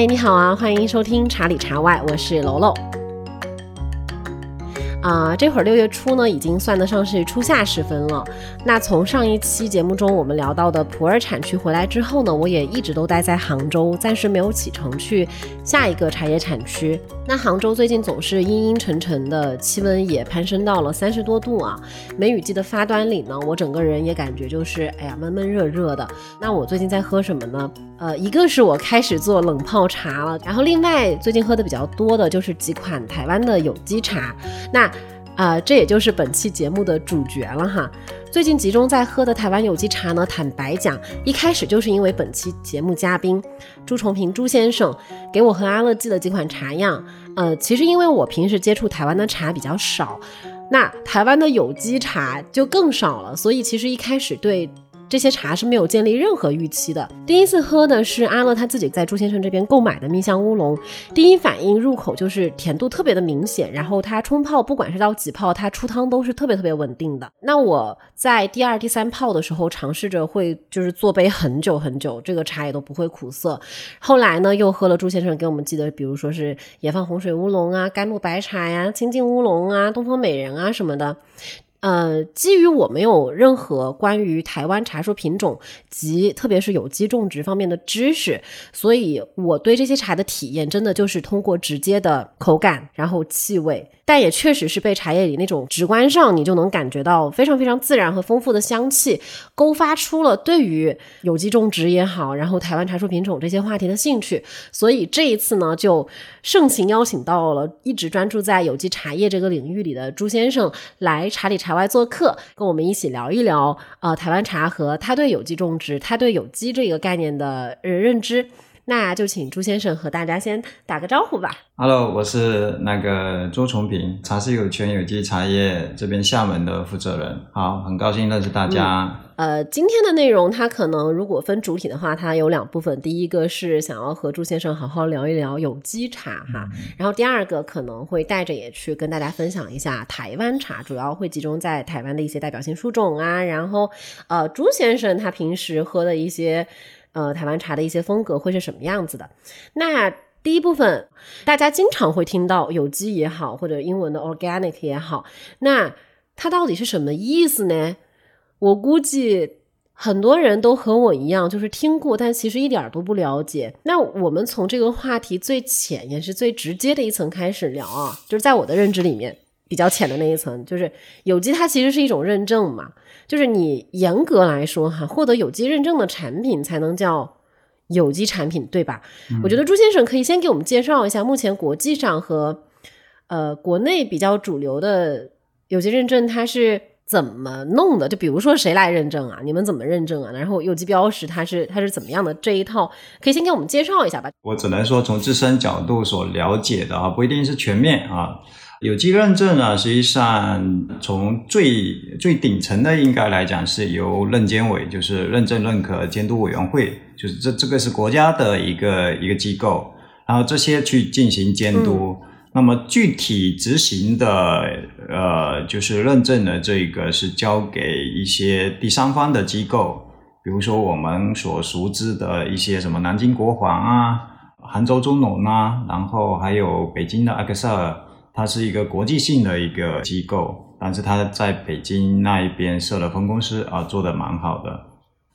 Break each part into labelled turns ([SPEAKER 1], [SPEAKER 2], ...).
[SPEAKER 1] 嗨，你好啊，欢迎收听茶里茶外，我是楼楼。啊，这会儿六月初呢，已经算得上是初夏时分了。那从上一期节目中我们聊到的普洱产区回来之后呢，我也一直都待在杭州，暂时没有启程去下一个茶叶产区。那杭州最近总是阴阴沉沉的，气温也攀升到了三十多度啊。梅雨季的发端里呢，我整个人也感觉就是哎呀闷闷热热的。那我最近在喝什么呢？呃，一个是我开始做冷泡茶了，然后另外最近喝的比较多的就是几款台湾的有机茶。那啊，这也就是本期节目的主角了哈。最近集中在喝的台湾有机茶呢，坦白讲，一开始就是因为本期节目嘉宾朱重平朱先生给我和阿乐寄了几款茶样。呃，其实因为我平时接触台湾的茶比较少，那台湾的有机茶就更少了，所以其实一开始对。这些茶是没有建立任何预期的。第一次喝的是阿乐他自己在朱先生这边购买的蜜香乌龙，第一反应入口就是甜度特别的明显，然后它冲泡不管是到几泡，它出汤都是特别特别稳定的。那我在第二、第三泡的时候尝试着会就是做杯很久很久，这个茶也都不会苦涩。后来呢，又喝了朱先生给我们寄的，比如说是野放红水乌龙啊、甘露白茶呀、清净乌龙啊、东方美人啊什么的。呃，基于我没有任何关于台湾茶树品种及特别是有机种植方面的知识，所以我对这些茶的体验真的就是通过直接的口感，然后气味。但也确实是被茶叶里那种直观上你就能感觉到非常非常自然和丰富的香气勾发出了对于有机种植也好，然后台湾茶树品种这些话题的兴趣。所以这一次呢，就盛情邀请到了一直专注在有机茶叶这个领域里的朱先生来茶里茶外做客，跟我们一起聊一聊呃台湾茶和他对有机种植、他对有机这个概念的认知。那就请朱先生和大家先打个招呼吧。
[SPEAKER 2] Hello，我是那个周崇平，茶是有全有机茶叶这边厦门的负责人。好，很高兴认识大家。
[SPEAKER 1] 呃，今天的内容它可能如果分主体的话，它有两部分。第一个是想要和朱先生好好聊一聊有机茶哈，然后第二个可能会带着也去跟大家分享一下台湾茶，主要会集中在台湾的一些代表性树种啊，然后呃，朱先生他平时喝的一些。呃，台湾茶的一些风格会是什么样子的？那第一部分，大家经常会听到有机也好，或者英文的 organic 也好，那它到底是什么意思呢？我估计很多人都和我一样，就是听过，但其实一点都不了解。那我们从这个话题最浅也是最直接的一层开始聊啊，就是在我的认知里面比较浅的那一层，就是有机它其实是一种认证嘛。就是你严格来说哈，获得有机认证的产品才能叫有机产品，对吧？我觉得朱先生可以先给我们介绍一下目前国际上和呃国内比较主流的有机认证它是怎么弄的。就比如说谁来认证啊？你们怎么认证啊？然后有机标识它是它是怎么样的？这一套可以先给我们介绍一下吧。
[SPEAKER 2] 我只能说从自身角度所了解的啊，不一定是全面啊。有机认证呢，实际上从最最顶层的应该来讲是由认监委，就是认证认可监督委员会，就是这这个是国家的一个一个机构，然后这些去进行监督。那么具体执行的呃，就是认证的这个是交给一些第三方的机构，比如说我们所熟知的一些什么南京国防啊、杭州中农啊，然后还有北京的埃克塞尔。它是一个国际性的一个机构，但是它在北京那一边设了分公司啊，做的蛮好的。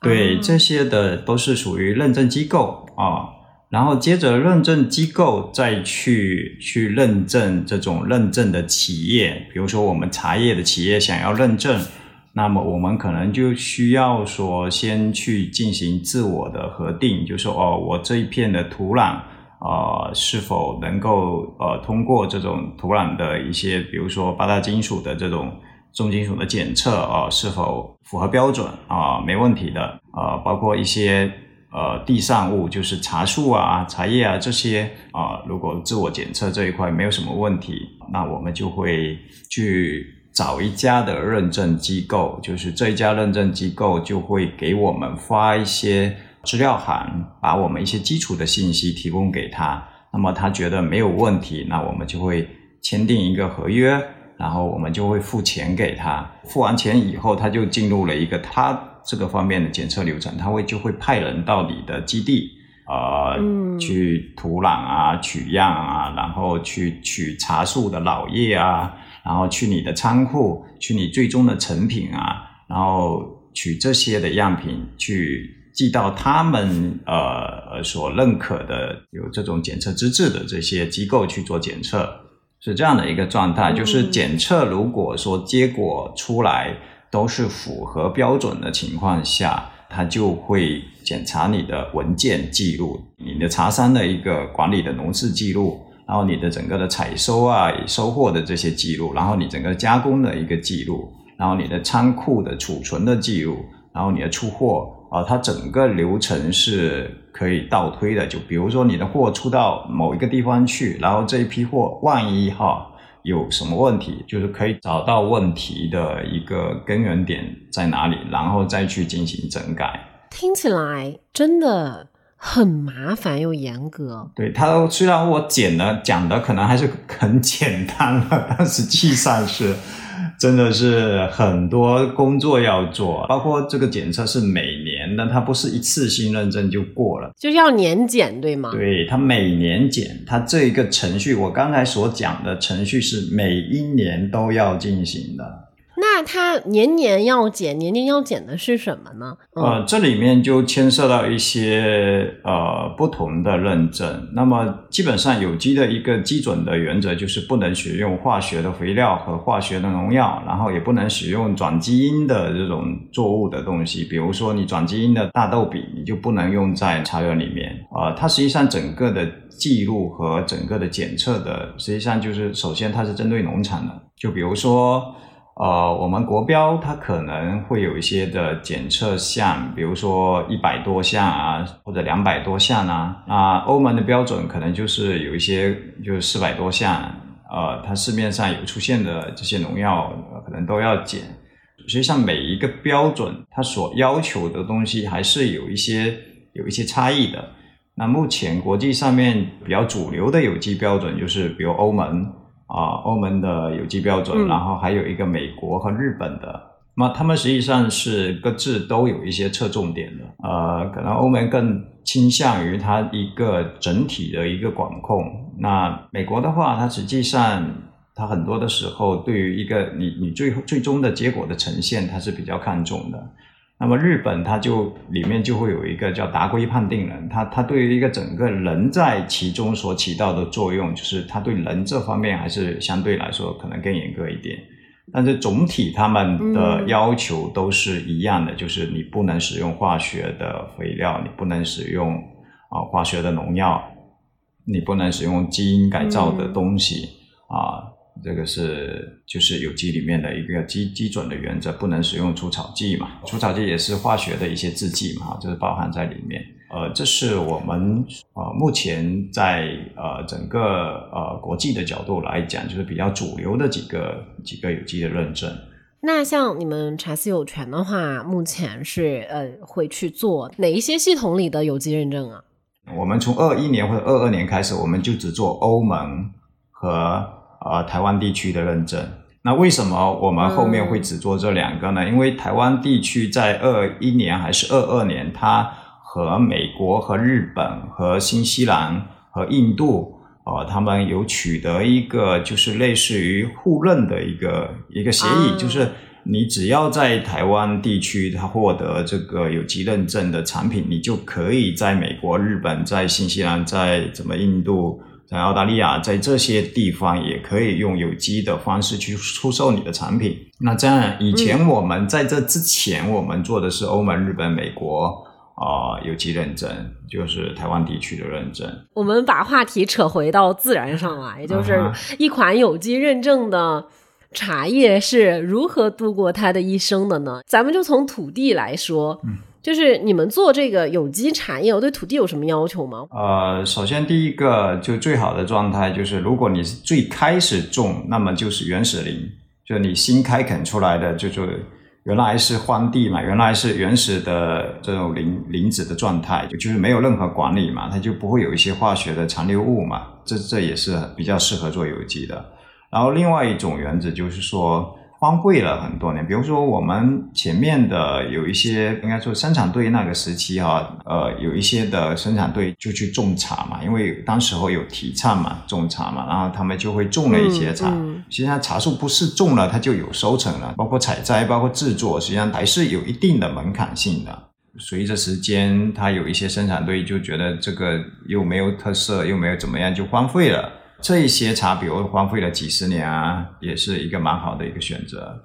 [SPEAKER 2] 对，这些的都是属于认证机构啊，然后接着认证机构再去去认证这种认证的企业，比如说我们茶叶的企业想要认证，那么我们可能就需要说先去进行自我的核定，就说哦，我这一片的土壤。呃，是否能够呃通过这种土壤的一些，比如说八大金属的这种重金属的检测啊，是否符合标准啊？没问题的啊，包括一些呃地上物，就是茶树啊、茶叶啊这些啊，如果自我检测这一块没有什么问题，那我们就会去找一家的认证机构，就是这一家认证机构就会给我们发一些。资料函把我们一些基础的信息提供给他，那么他觉得没有问题，那我们就会签订一个合约，然后我们就会付钱给他。付完钱以后，他就进入了一个他这个方面的检测流程，他会就会派人到你的基地呃，去土壤啊取样啊，然后去取茶树的老叶啊，然后去你的仓库，去你最终的成品啊，然后取这些的样品去寄到他们呃所认可的有这种检测资质的这些机构去做检测，是这样的一个状态。就是检测如果说结果出来都是符合标准的情况下。他就会检查你的文件记录，你的茶山的一个管理的农事记录，然后你的整个的采收啊、收获的这些记录，然后你整个加工的一个记录，然后你的仓库的储存的记录，然后你的出货啊，它整个流程是可以倒推的。就比如说你的货出到某一个地方去，然后这一批货万一哈。有什么问题，就是可以找到问题的一个根源点在哪里，然后再去进行整改。
[SPEAKER 1] 听起来真的很麻烦又严格。
[SPEAKER 2] 对它，虽然我简的讲的可能还是很简单了，但实际上是。真的是很多工作要做，包括这个检测是每年的，它不是一次性认证就过了，
[SPEAKER 1] 就是要年检，对吗？
[SPEAKER 2] 对，它每年检，它这一个程序，我刚才所讲的程序是每一年都要进行的。
[SPEAKER 1] 那它年年要减，年年要减的是什么呢？
[SPEAKER 2] 呃，这里面就牵涉到一些呃不同的认证。那么基本上有机的一个基准的原则就是不能使用化学的肥料和化学的农药，然后也不能使用转基因的这种作物的东西。比如说你转基因的大豆饼，你就不能用在茶园里面。呃，它实际上整个的记录和整个的检测的，实际上就是首先它是针对农场的，就比如说。呃，我们国标它可能会有一些的检测项，比如说一百多项啊，或者两百多项啊。那欧盟的标准可能就是有一些就是四百多项，呃，它市面上有出现的这些农药可能都要检。实际上每一个标准它所要求的东西还是有一些有一些差异的。那目前国际上面比较主流的有机标准就是比如欧盟。啊，欧盟的有机标准，然后还有一个美国和日本的，那他们实际上是各自都有一些侧重点的。呃，可能欧盟更倾向于它一个整体的一个管控，那美国的话，它实际上它很多的时候对于一个你你最最终的结果的呈现，它是比较看重的。那么日本它就里面就会有一个叫达规判定人，他他对于一个整个人在其中所起到的作用，就是他对人这方面还是相对来说可能更严格一点。但是总体他们的要求都是一样的，就是你不能使用化学的肥料，你不能使用啊化学的农药，你不能使用基因改造的东西啊。这个是就是有机里面的一个基基准的原则，不能使用除草剂嘛？除草剂也是化学的一些制剂嘛，就是包含在里面。呃，这是我们呃目前在呃整个呃国际的角度来讲，就是比较主流的几个几个有机的认证。
[SPEAKER 1] 那像你们查思有权的话，目前是呃会去做哪一些系统里的有机认证啊？
[SPEAKER 2] 我们从二一年或者二二年开始，我们就只做欧盟和。呃，台湾地区的认证，那为什么我们后面会只做这两个呢？因为台湾地区在二一年还是二二年，它和美国、和日本、和新西兰、和印度，呃，他们有取得一个就是类似于互认的一个一个协议，就是你只要在台湾地区它获得这个有机认证的产品，你就可以在美国、日本、在新西兰、在怎么印度。在澳大利亚，在这些地方也可以用有机的方式去出售你的产品。那这样，以前我们在这之前，我们做的是欧盟、日本、美国啊有机认证，就是台湾地区的认证。
[SPEAKER 1] 我们把话题扯回到自然上来，就是一款有机认证的茶叶是如何度过它的一生的呢？咱们就从土地来说。就是你们做这个有机茶叶，对土地有什么要求吗？
[SPEAKER 2] 呃，首先第一个就最好的状态就是，如果你是最开始种，那么就是原始林，就你新开垦出来的，就是原来是荒地嘛，原来是原始的这种林林子的状态，就是没有任何管理嘛，它就不会有一些化学的残留物嘛，这这也是比较适合做有机的。然后另外一种原则就是说。荒废了很多年。比如说我们前面的有一些，应该说生产队那个时期哈，呃，有一些的生产队就去种茶嘛，因为当时候有提倡嘛，种茶嘛，然后他们就会种了一些茶。实际上茶树不是种了它就有收成了，包括采摘，包括制作，实际上还是有一定的门槛性的。随着时间，它有一些生产队就觉得这个又没有特色，又没有怎么样，就荒废了。这一些茶，比如荒废了几十年啊，也是一个蛮好的一个选择。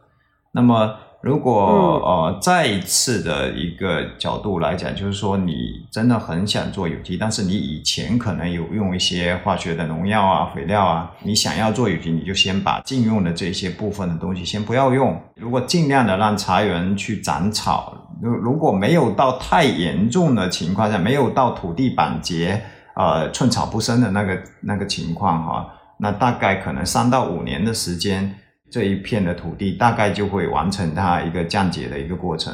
[SPEAKER 2] 那么，如果呃再一次的一个角度来讲，就是说你真的很想做有机，但是你以前可能有用一些化学的农药啊、肥料啊，你想要做有机，你就先把禁用的这些部分的东西先不要用。如果尽量的让茶园去长草，如如果没有到太严重的情况下，没有到土地板结。呃，寸草不生的那个那个情况哈，那大概可能三到五年的时间，这一片的土地大概就会完成它一个降解的一个过程，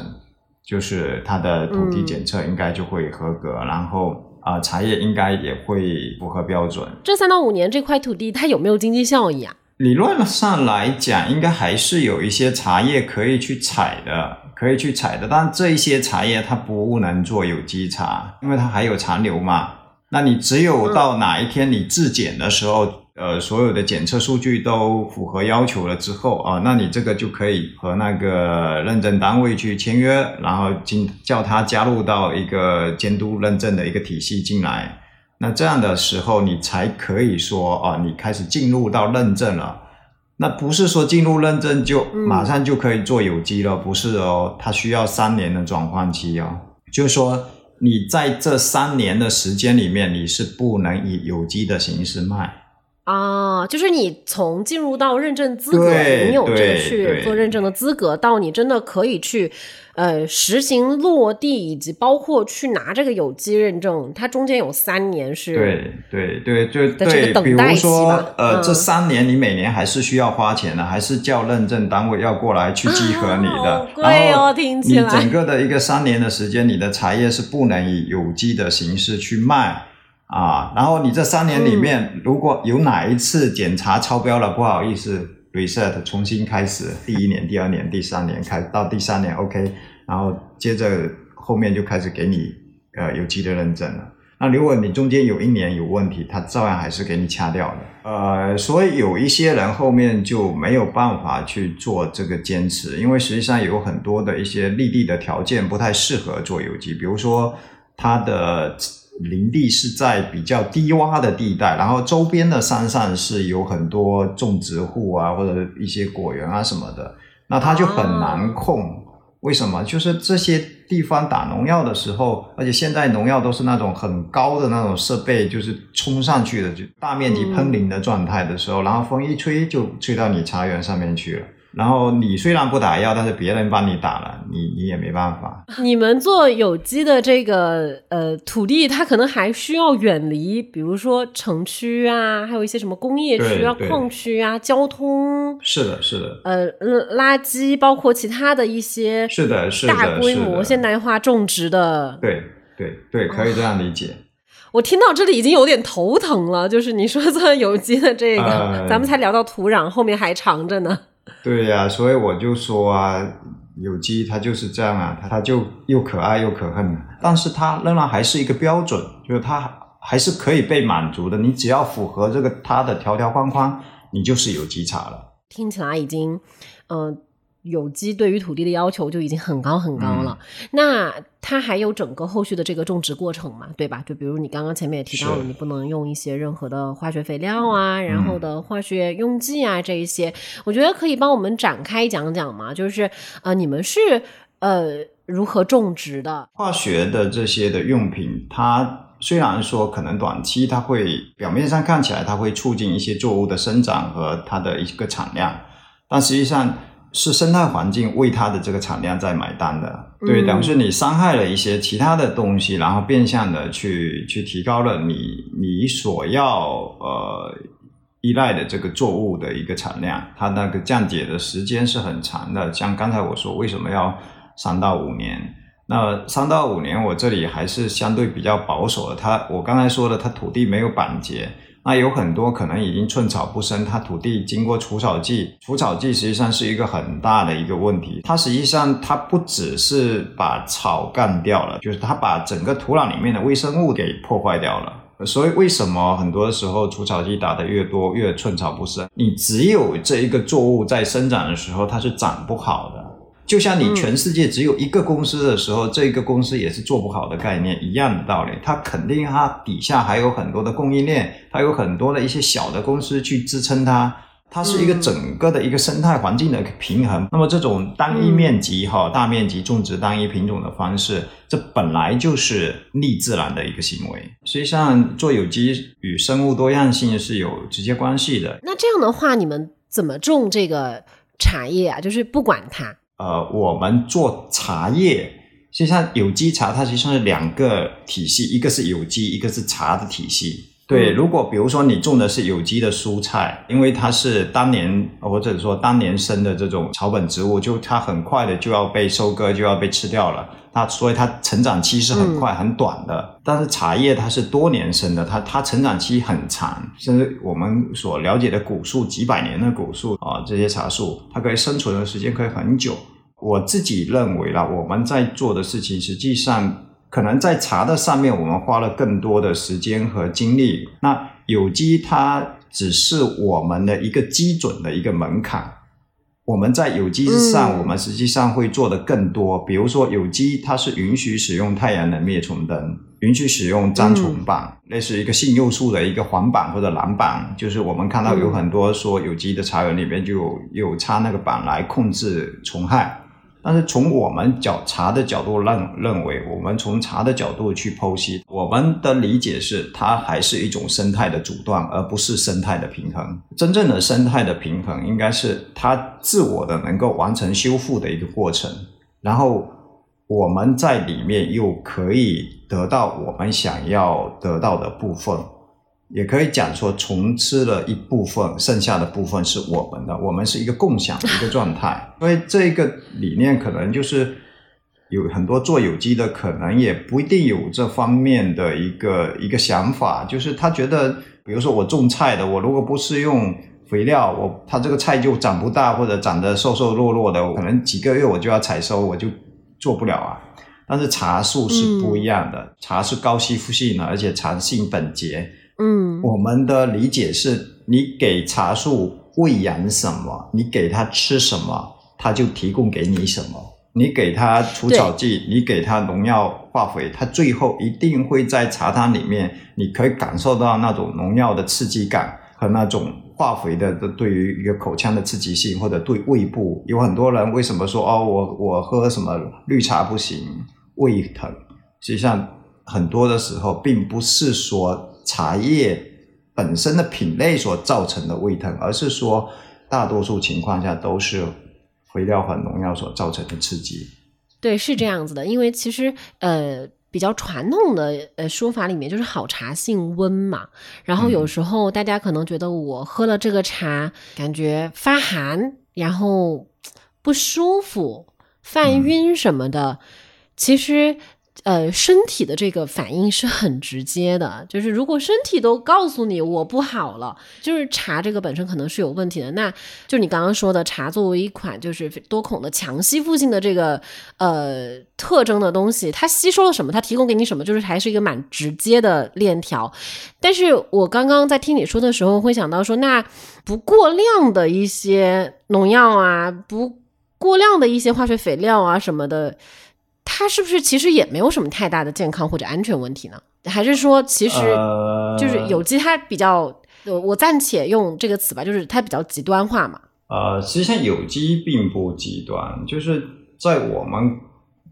[SPEAKER 2] 就是它的土地检测应该就会合格，然后啊，茶叶应该也会符合标准。
[SPEAKER 1] 这三到五年这块土地它有没有经济效益啊？
[SPEAKER 2] 理论上来讲，应该还是有一些茶叶可以去采的，可以去采的，但这一些茶叶它不能做有机茶，因为它还有残留嘛。那你只有到哪一天你质检的时候，呃，所有的检测数据都符合要求了之后啊，那你这个就可以和那个认证单位去签约，然后进叫他加入到一个监督认证的一个体系进来。那这样的时候，你才可以说啊，你开始进入到认证了。那不是说进入认证就马上就可以做有机了，不是哦，它需要三年的转换期哦，就是说。你在这三年的时间里面，你是不能以有机的形式卖
[SPEAKER 1] 啊，就是你从进入到认证资格，你有这个去做认证的资格，到你真的可以去。呃，实行落地以及包括去拿这个有机认证，它中间有三年是。
[SPEAKER 2] 对对对，就对，比如说呃，这三年你每年还是需要花钱的，还是叫认证单位要过来去集合你的。
[SPEAKER 1] 贵哦，听起
[SPEAKER 2] 来。你整个的一个三年的时间，你的茶叶是不能以有机的形式去卖啊。然后你这三年里面，如果有哪一次检查超标了，不好意思。Reset 重新开始，第一年、第二年、第三年开到第三年 OK，然后接着后面就开始给你呃有机的认证了。那如果你中间有一年有问题，它照样还是给你掐掉的。呃，所以有一些人后面就没有办法去做这个坚持，因为实际上有很多的一些立地的条件不太适合做有机，比如说它的。林地是在比较低洼的地带，然后周边的山上是有很多种植户啊，或者一些果园啊什么的，那它就很难控。为什么？就是这些地方打农药的时候，而且现在农药都是那种很高的那种设备，就是冲上去的，就大面积喷淋的状态的时候，然后风一吹就吹到你茶园上面去了。然后你虽然不打药，但是别人帮你打了，你你也没办法。
[SPEAKER 1] 你们做有机的这个呃土地，它可能还需要远离，比如说城区啊，还有一些什么工业区啊、矿区啊、交通。
[SPEAKER 2] 是的，是的。
[SPEAKER 1] 呃，垃圾包括其他的一些
[SPEAKER 2] 是的，是的，
[SPEAKER 1] 大规模现代化种植的。
[SPEAKER 2] 对对对，可以这样理解。
[SPEAKER 1] 我听到这里已经有点头疼了，就是你说做有机的这个，咱们才聊到土壤，后面还长着呢。
[SPEAKER 2] 对呀，所以我就说啊，有机它就是这样啊，它它就又可爱又可恨，但是它仍然还是一个标准，就是它还是可以被满足的。你只要符合这个它的条条框框，你就是有机茶了。
[SPEAKER 1] 听起来已经，嗯。有机对于土地的要求就已经很高很高了，那它还有整个后续的这个种植过程嘛，对吧？就比如你刚刚前面也提到了，你不能用一些任何的化学肥料啊，然后的化学用剂啊这一些，我觉得可以帮我们展开讲讲嘛。就是呃，你们是呃如何种植的？
[SPEAKER 2] 化学的这些的用品，它虽然说可能短期它会表面上看起来它会促进一些作物的生长和它的一个产量，但实际上。是生态环境为它的这个产量在买单的，对，等于是你伤害了一些其他的东西，然后变相的去去提高了你你所要呃依赖的这个作物的一个产量，它那个降解的时间是很长的。像刚才我说，为什么要三到五年？那三到五年，我这里还是相对比较保守的。它我刚才说的，它土地没有板结。那有很多可能已经寸草不生，它土地经过除草剂，除草剂实际上是一个很大的一个问题。它实际上它不只是把草干掉了，就是它把整个土壤里面的微生物给破坏掉了。所以为什么很多时候除草剂打的越多，越寸草不生？你只有这一个作物在生长的时候，它是长不好的。就像你全世界只有一个公司的时候，这个公司也是做不好的概念一样的道理。它肯定它底下还有很多的供应链，它有很多的一些小的公司去支撑它。它是一个整个的一个生态环境的平衡。那么这种单一面积哈大面积种植单一品种的方式，这本来就是逆自然的一个行为。实际上，做有机与生物多样性是有直接关系的。
[SPEAKER 1] 那这样的话，你们怎么种这个茶叶啊？就是不管它。
[SPEAKER 2] 呃，我们做茶叶，实际上有机茶它实际上是两个体系，一个是有机，一个是茶的体系。对，如果比如说你种的是有机的蔬菜，因为它是当年或者说当年生的这种草本植物，就它很快的就要被收割，就要被吃掉了。它所以它成长期是很快很短的。但是茶叶它是多年生的，它它成长期很长，甚至我们所了解的古树几百年的古树啊，这些茶树它可以生存的时间可以很久。我自己认为啦，我们在做的事情实际上。可能在茶的上面，我们花了更多的时间和精力。那有机它只是我们的一个基准的一个门槛。我们在有机之上，我们实际上会做的更多。比如说，有机它是允许使用太阳能灭虫灯，允许使用粘虫板，类似一个杏柚树的一个黄板或者蓝板。就是我们看到有很多说有机的茶园里面就有有插那个板来控制虫害。但是从我们角茶的角度认认为，我们从茶的角度去剖析，我们的理解是它还是一种生态的阻断，而不是生态的平衡。真正的生态的平衡，应该是它自我的能够完成修复的一个过程，然后我们在里面又可以得到我们想要得到的部分。也可以讲说，虫吃了一部分，剩下的部分是我们的，我们是一个共享的一个状态。所以这个理念可能就是有很多做有机的，可能也不一定有这方面的一个一个想法，就是他觉得，比如说我种菜的，我如果不是用肥料，我他这个菜就长不大，或者长得瘦瘦弱弱的，可能几个月我就要采收，我就做不了啊。但是茶树是不一样的，茶是高吸附性的，而且茶性本洁。
[SPEAKER 1] 嗯，
[SPEAKER 2] 我们的理解是，你给茶树喂养什么，你给它吃什么，它就提供给你什么。你给它除草剂，你给它农药化肥，它最后一定会在茶汤里面，你可以感受到那种农药的刺激感和那种化肥的对于一个口腔的刺激性，或者对胃部。有很多人为什么说哦，我我喝什么绿茶不行，胃疼？实际上很多的时候并不是说。茶叶本身的品类所造成的胃疼，而是说大多数情况下都是肥料和农药所造成的刺激。
[SPEAKER 1] 对，是这样子的。因为其实呃，比较传统的呃说法里面就是好茶性温嘛。然后有时候大家可能觉得我喝了这个茶，感觉发寒，然后不舒服、犯晕什么的，其实。呃，身体的这个反应是很直接的，就是如果身体都告诉你我不好了，就是茶这个本身可能是有问题的。那就你刚刚说的，茶作为一款就是多孔的强吸附性的这个呃特征的东西，它吸收了什么，它提供给你什么，就是还是一个蛮直接的链条。但是我刚刚在听你说的时候，会想到说，那不过量的一些农药啊，不过量的一些化学肥料啊什么的。它是不是其实也没有什么太大的健康或者安全问题呢？还是说其实就是有机它比较，我暂且用这个词吧，就是它比较极端化嘛？
[SPEAKER 2] 呃，实际上有机并不极端，就是在我们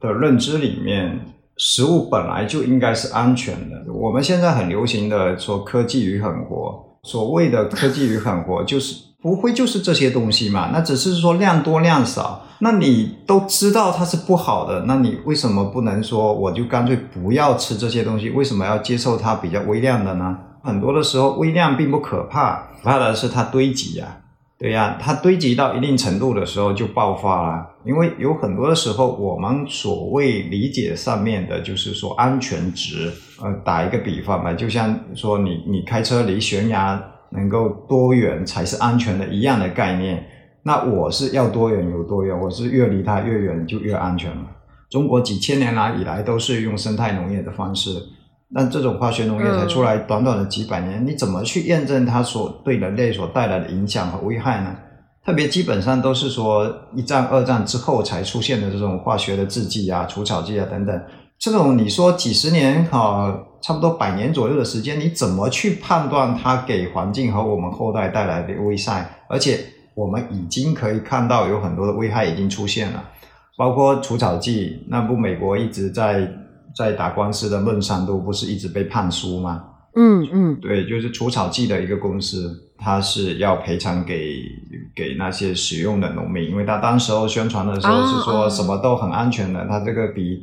[SPEAKER 2] 的认知里面，食物本来就应该是安全的。我们现在很流行的说科技与狠活，所谓的科技与狠活就是。不会就是这些东西嘛？那只是说量多量少。那你都知道它是不好的，那你为什么不能说我就干脆不要吃这些东西？为什么要接受它比较微量的呢？很多的时候微量并不可怕，可怕的是它堆积呀。对呀，它堆积到一定程度的时候就爆发了。因为有很多的时候，我们所谓理解上面的，就是说安全值。呃，打一个比方吧，就像说你你开车离悬崖能够多远才是安全的一样的概念。那我是要多远有多远，我是越离它越远就越安全了。中国几千年来以来都是用生态农业的方式，那这种化学农业才出来短短的几百年，你怎么去验证它所对人类所带来的影响和危害呢？特别基本上都是说一战、二战之后才出现的这种化学的制剂啊、除草剂啊等等，这种你说几十年哈，差不多百年左右的时间，你怎么去判断它给环境和我们后代带来的危害？而且我们已经可以看到有很多的危害已经出现了。包括除草剂，那不美国一直在在打官司的孟山都不是一直被判输吗？
[SPEAKER 1] 嗯嗯，
[SPEAKER 2] 对，就是除草剂的一个公司，它是要赔偿给给那些使用的农民，因为他当时候宣传的时候是说什么都很安全的，他这个比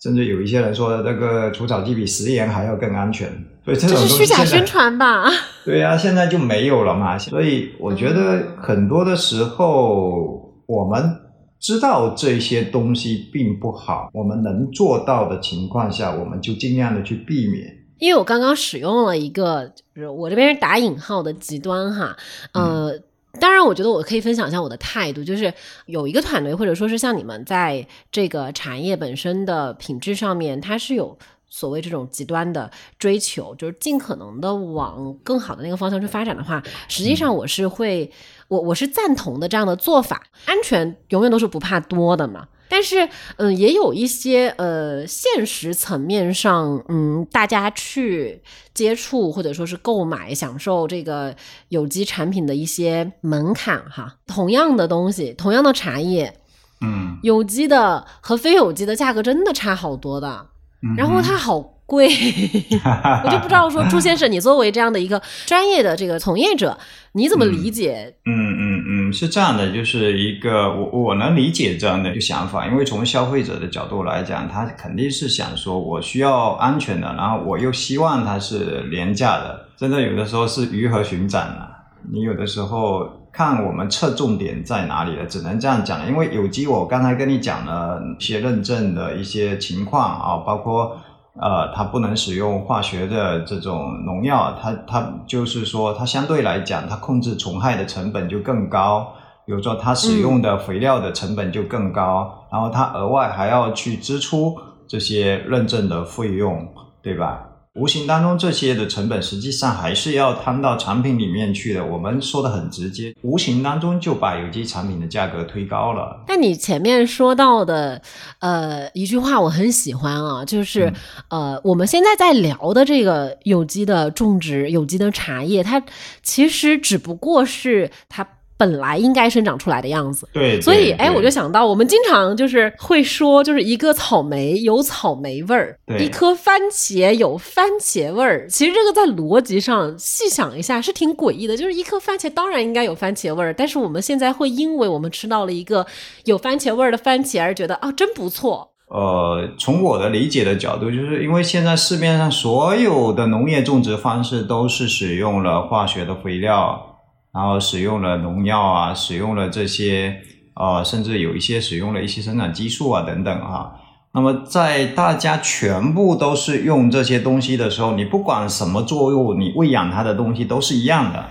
[SPEAKER 2] 甚至有一些人说这个除草剂比食盐还要更安全，所以这种
[SPEAKER 1] 是虚假宣传吧？
[SPEAKER 2] 对呀，现在就没有了嘛。所以我觉得很多的时候我们。知道这些东西并不好，我们能做到的情况下，我们就尽量的去避免。
[SPEAKER 1] 因为我刚刚使用了一个，就是我这边是打引号的极端哈，呃，当然我觉得我可以分享一下我的态度，就是有一个团队或者说是像你们在这个产业本身的品质上面，它是有所谓这种极端的追求，就是尽可能的往更好的那个方向去发展的话，实际上我是会。我我是赞同的这样的做法，安全永远都是不怕多的嘛。但是，嗯，也有一些呃现实层面上，嗯，大家去接触或者说是购买、享受这个有机产品的一些门槛哈。同样的东西，同样的茶叶，
[SPEAKER 2] 嗯，
[SPEAKER 1] 有机的和非有机的价格真的差好多的。然后它好贵，我就不知道说朱先生，你作为这样的一个专业的这个从业者，你怎么理解？
[SPEAKER 2] 嗯嗯嗯，是这样的，就是一个我我能理解这样的一个想法，因为从消费者的角度来讲，他肯定是想说我需要安全的，然后我又希望它是廉价的，真的有的时候是鱼和熊掌啊。你有的时候看我们侧重点在哪里了，只能这样讲了。因为有机，我刚才跟你讲了一些认证的一些情况啊，包括呃，它不能使用化学的这种农药，它它就是说它相对来讲，它控制虫害的成本就更高，比如说它使用的肥料的成本就更高，然后它额外还要去支出这些认证的费用，对吧？无形当中，这些的成本实际上还是要摊到产品里面去的。我们说的很直接，无形当中就把有机产品的价格推高了。
[SPEAKER 1] 但你前面说到的，呃，一句话我很喜欢啊，就是呃，我们现在在聊的这个有机的种植、有机的茶叶，它其实只不过是它。本来应该生长出来的样子，
[SPEAKER 2] 对，
[SPEAKER 1] 所以哎，我就想到，我们经常就是会说，就是一个草莓有草莓味儿，一颗番茄有番茄味儿。其实这个在逻辑上细想一下是挺诡异的，就是一颗番茄当然应该有番茄味儿，但是我们现在会因为我们吃到了一个有番茄味儿的番茄而觉得啊，真不错。
[SPEAKER 2] 呃，从我的理解的角度，就是因为现在市面上所有的农业种植方式都是使用了化学的肥料。然后使用了农药啊，使用了这些，呃，甚至有一些使用了一些生长激素啊等等啊。那么在大家全部都是用这些东西的时候，你不管什么作物，你喂养它的东西都是一样的，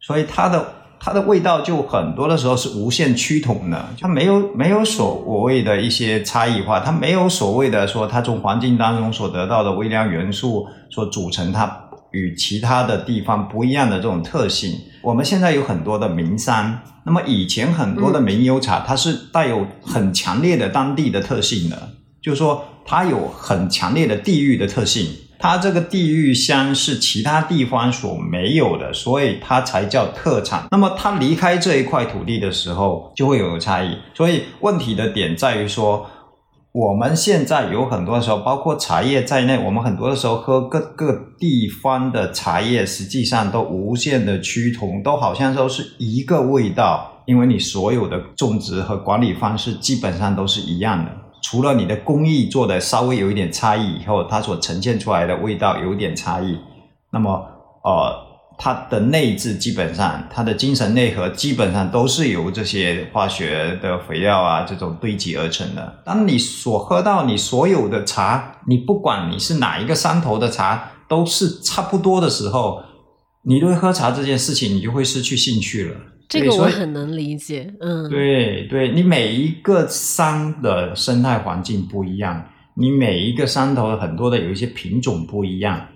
[SPEAKER 2] 所以它的它的味道就很多的时候是无限趋同的，它没有没有所谓的一些差异化，它没有所谓的说它从环境当中所得到的微量元素所组成它。与其他的地方不一样的这种特性，我们现在有很多的名山，那么以前很多的名优茶，它是带有很强烈的当地的特性的，就是说它有很强烈的地域的特性，它这个地域香是其他地方所没有的，所以它才叫特产。那么它离开这一块土地的时候，就会有差异。所以问题的点在于说。我们现在有很多时候，包括茶叶在内，我们很多的时候喝各个地方的茶叶，实际上都无限的趋同，都好像都是一个味道，因为你所有的种植和管理方式基本上都是一样的，除了你的工艺做的稍微有一点差异以后，它所呈现出来的味道有点差异。那么，呃，它的内质基本上，它的精神内核基本上都是由这些化学的肥料啊这种堆积而成的。当你所喝到你所有的茶，你不管你是哪一个山头的茶，都是差不多的时候，你对喝茶这件事情，你就会失去兴趣了。
[SPEAKER 1] 这个我很能理解，嗯，
[SPEAKER 2] 对对，你每一个山的生态环境不一样，你每一个山头很多的有一些品种不一样，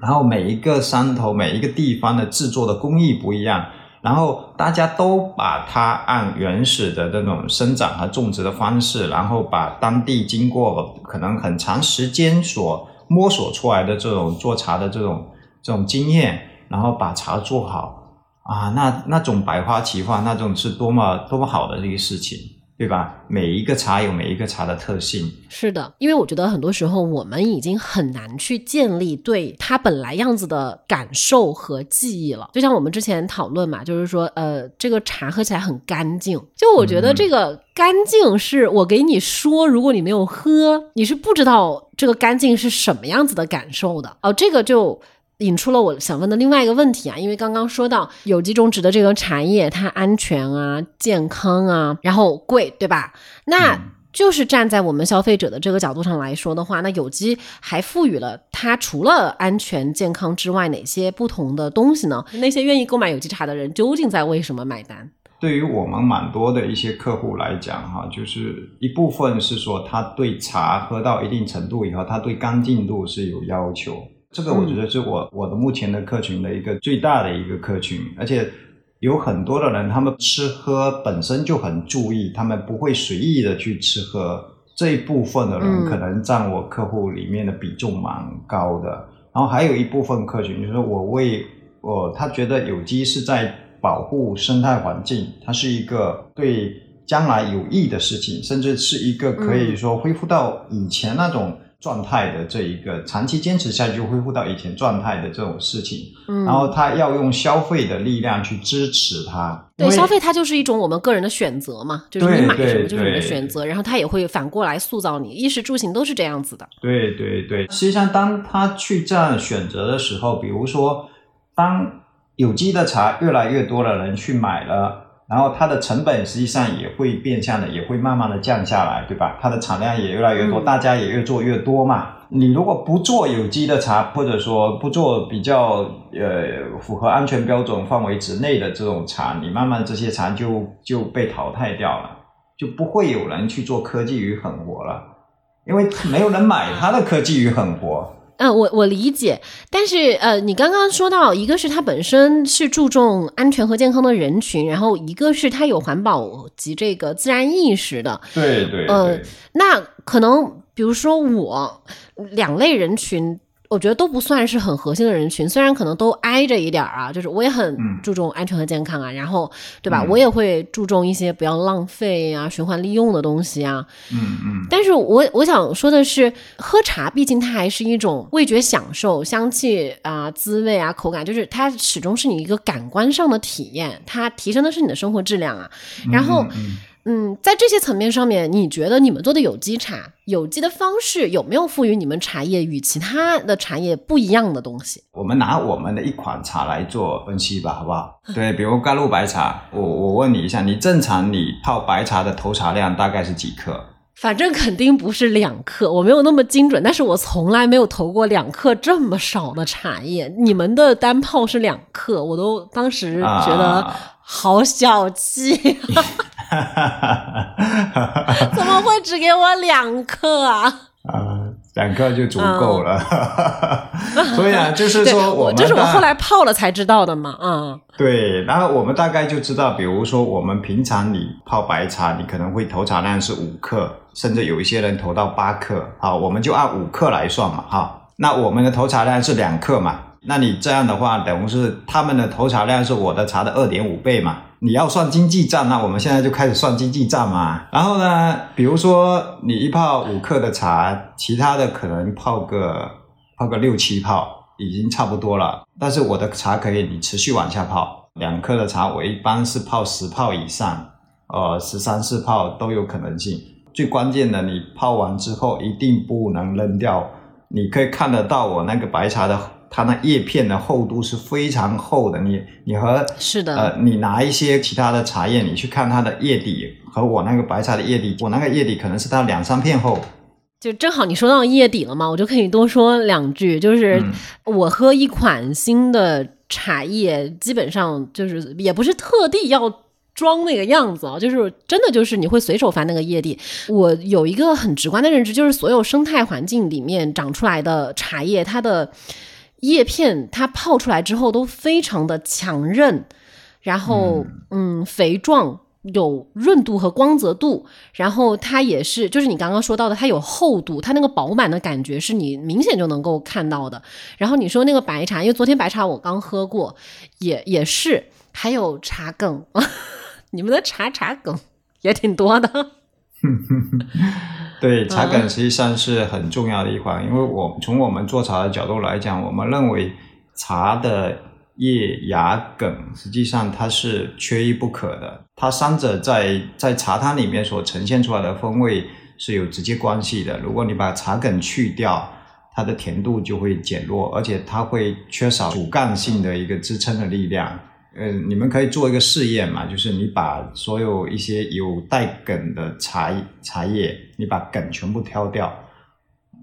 [SPEAKER 2] 然后每一个山头每一个地方的制作的工艺不一样，然后大家都把它按原始的那种生长和种植的方式，然后把当地经过可能很长时间所摸索出来的这种做茶的这种这种经验，然后把茶做好。啊，那那种百花齐放，那种是多么多么好的一个事情，对吧？每一个茶有每一个茶的特性。
[SPEAKER 1] 是的，因为我觉得很多时候我们已经很难去建立对它本来样子的感受和记忆了。就像我们之前讨论嘛，就是说，呃，这个茶喝起来很干净。就我觉得这个干净是我给你说，如果你没有喝，你是不知道这个干净是什么样子的感受的。哦，这个就。引出了我想问的另外一个问题啊，因为刚刚说到有机种植的这个茶叶，它安全啊、健康啊，然后贵，对吧？那就是站在我们消费者的这个角度上来说的话，那有机还赋予了它除了安全健康之外，哪些不同的东西呢？那些愿意购买有机茶的人究竟在为什么买单？
[SPEAKER 2] 对于我们蛮多的一些客户来讲，哈，就是一部分是说他对茶喝到一定程度以后，他对干净度是有要求。这个我觉得是我我的目前的客群的一个最大的一个客群，而且有很多的人，他们吃喝本身就很注意，他们不会随意的去吃喝。这一部分的人可能占我客户里面的比重蛮高的。然后还有一部分客群，就是我为我他觉得有机是在保护生态环境，它是一个对将来有益的事情，甚至是一个可以说恢复到以前那种。状态的这一个长期坚持下去，恢复到以前状态的这种事情，嗯，然后他要用消费的力量去支持他。
[SPEAKER 1] 对，消费它就是一种我们个人的选择嘛，就是你买什么就是你的选择，然后他也会反过来塑造你，衣食住行都是这样子的。
[SPEAKER 2] 对对对，实际上当他去这样选择的时候，比如说当有机的茶越来越多的人去买了。然后它的成本实际上也会变相的，也会慢慢的降下来，对吧？它的产量也越来越多，大家也越做越多嘛。你如果不做有机的茶，或者说不做比较呃符合安全标准范围之内的这种茶，你慢慢这些茶就就被淘汰掉了，就不会有人去做科技与狠活了，因为没有人买它的科技与狠活。
[SPEAKER 1] 嗯，我我理解，但是呃，你刚刚说到，一个是它本身是注重安全和健康的人群，然后一个是它有环保及这个自然意识的，
[SPEAKER 2] 对对，
[SPEAKER 1] 呃，那可能比如说我两类人群。我觉得都不算是很核心的人群，虽然可能都挨着一点儿啊，就是我也很注重安全和健康啊，然后对吧？我也会注重一些不要浪费啊、循环利用的东西啊。
[SPEAKER 2] 嗯嗯。
[SPEAKER 1] 但是我我想说的是，喝茶毕竟它还是一种味觉享受，香气啊、滋味啊、口感，就是它始终是你一个感官上的体验，它提升的是你的生活质量啊。然后。嗯，在这些层面上面，你觉得你们做的有机茶，有机的方式有没有赋予你们茶叶与其他的茶叶不一样的东西？
[SPEAKER 2] 我们拿我们的一款茶来做分析吧，好不好？对，比如甘露白茶，我我问你一下，你正常你泡白茶的投茶量大概是几克？
[SPEAKER 1] 反正肯定不是两克，我没有那么精准，但是我从来没有投过两克这么少的茶叶。你们的单泡是两克，我都当时觉得好小气。怎么会只给我两克啊？
[SPEAKER 2] 啊，两克就足够了。所以啊，就是说，我
[SPEAKER 1] 这是我后来泡了才知道的嘛。嗯，
[SPEAKER 2] 对，然后我们大概就知道，比如说，我们平常你泡白茶，你可能会投茶量是五克，甚至有一些人投到八克。好，我们就按五克来算嘛。哈，那我们的投茶量是两克嘛？那你这样的话，等于是他们的投茶量是我的茶的二点五倍嘛？你要算经济账，那我们现在就开始算经济账嘛。然后呢，比如说你一泡五克的茶，其他的可能泡个泡个六七泡，已经差不多了。但是我的茶可以你持续往下泡，两克的茶我一般是泡十泡以上，呃，十三四泡都有可能性。最关键的，你泡完之后一定不能扔掉。你可以看得到我那个白茶的它那叶片的厚度是非常厚的。你你和
[SPEAKER 1] 是的，
[SPEAKER 2] 呃，你拿一些其他的茶叶，你去看它的叶底和我那个白茶的叶底，我那个叶底可能是它两三片厚。
[SPEAKER 1] 就正好你说到叶底了嘛，我就可以多说两句。就是我喝一款新的茶叶，基本上就是也不是特地要。装那个样子啊，就是真的就是你会随手翻那个叶底。我有一个很直观的认知，就是所有生态环境里面长出来的茶叶，它的叶片它泡出来之后都非常的强韧，然后嗯肥壮，有润度和光泽度，然后它也是就是你刚刚说到的，它有厚度，它那个饱满的感觉是你明显就能够看到的。然后你说那个白茶，因为昨天白茶我刚喝过，也也是还有茶梗。你们的茶茶梗也挺多的，
[SPEAKER 2] 对，茶梗实际上是很重要的一环，因为我从我们做茶的角度来讲，我们认为茶的叶芽梗实际上它是缺一不可的，它三者在在茶汤里面所呈现出来的风味是有直接关系的。如果你把茶梗去掉，它的甜度就会减弱，而且它会缺少主干性的一个支撑的力量。嗯，你们可以做一个试验嘛，就是你把所有一些有带梗的茶茶叶，你把梗全部挑掉，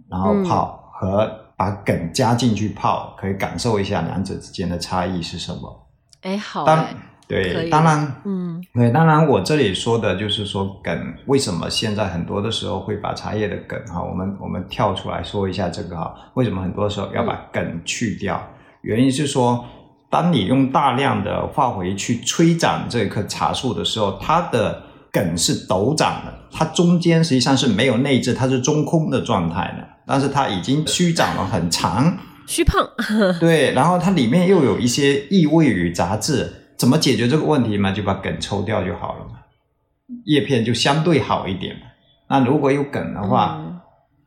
[SPEAKER 2] 然后泡和把梗加进去泡，可以感受一下两者之间的差异是什么。
[SPEAKER 1] 哎，好，
[SPEAKER 2] 当对，当然，嗯，对，当然，我这里说的就是说梗为什么现在很多的时候会把茶叶的梗哈，我们我们跳出来说一下这个哈，为什么很多时候要把梗去掉？原因是说。当你用大量的化肥去催长这棵茶树的时候，它的梗是陡长的，它中间实际上是没有内置，它是中空的状态的。但是它已经虚长了很长，
[SPEAKER 1] 虚胖。
[SPEAKER 2] 对，然后它里面又有一些异味与杂质，怎么解决这个问题嘛？就把梗抽掉就好了嘛，叶片就相对好一点嘛。那如果有梗的话，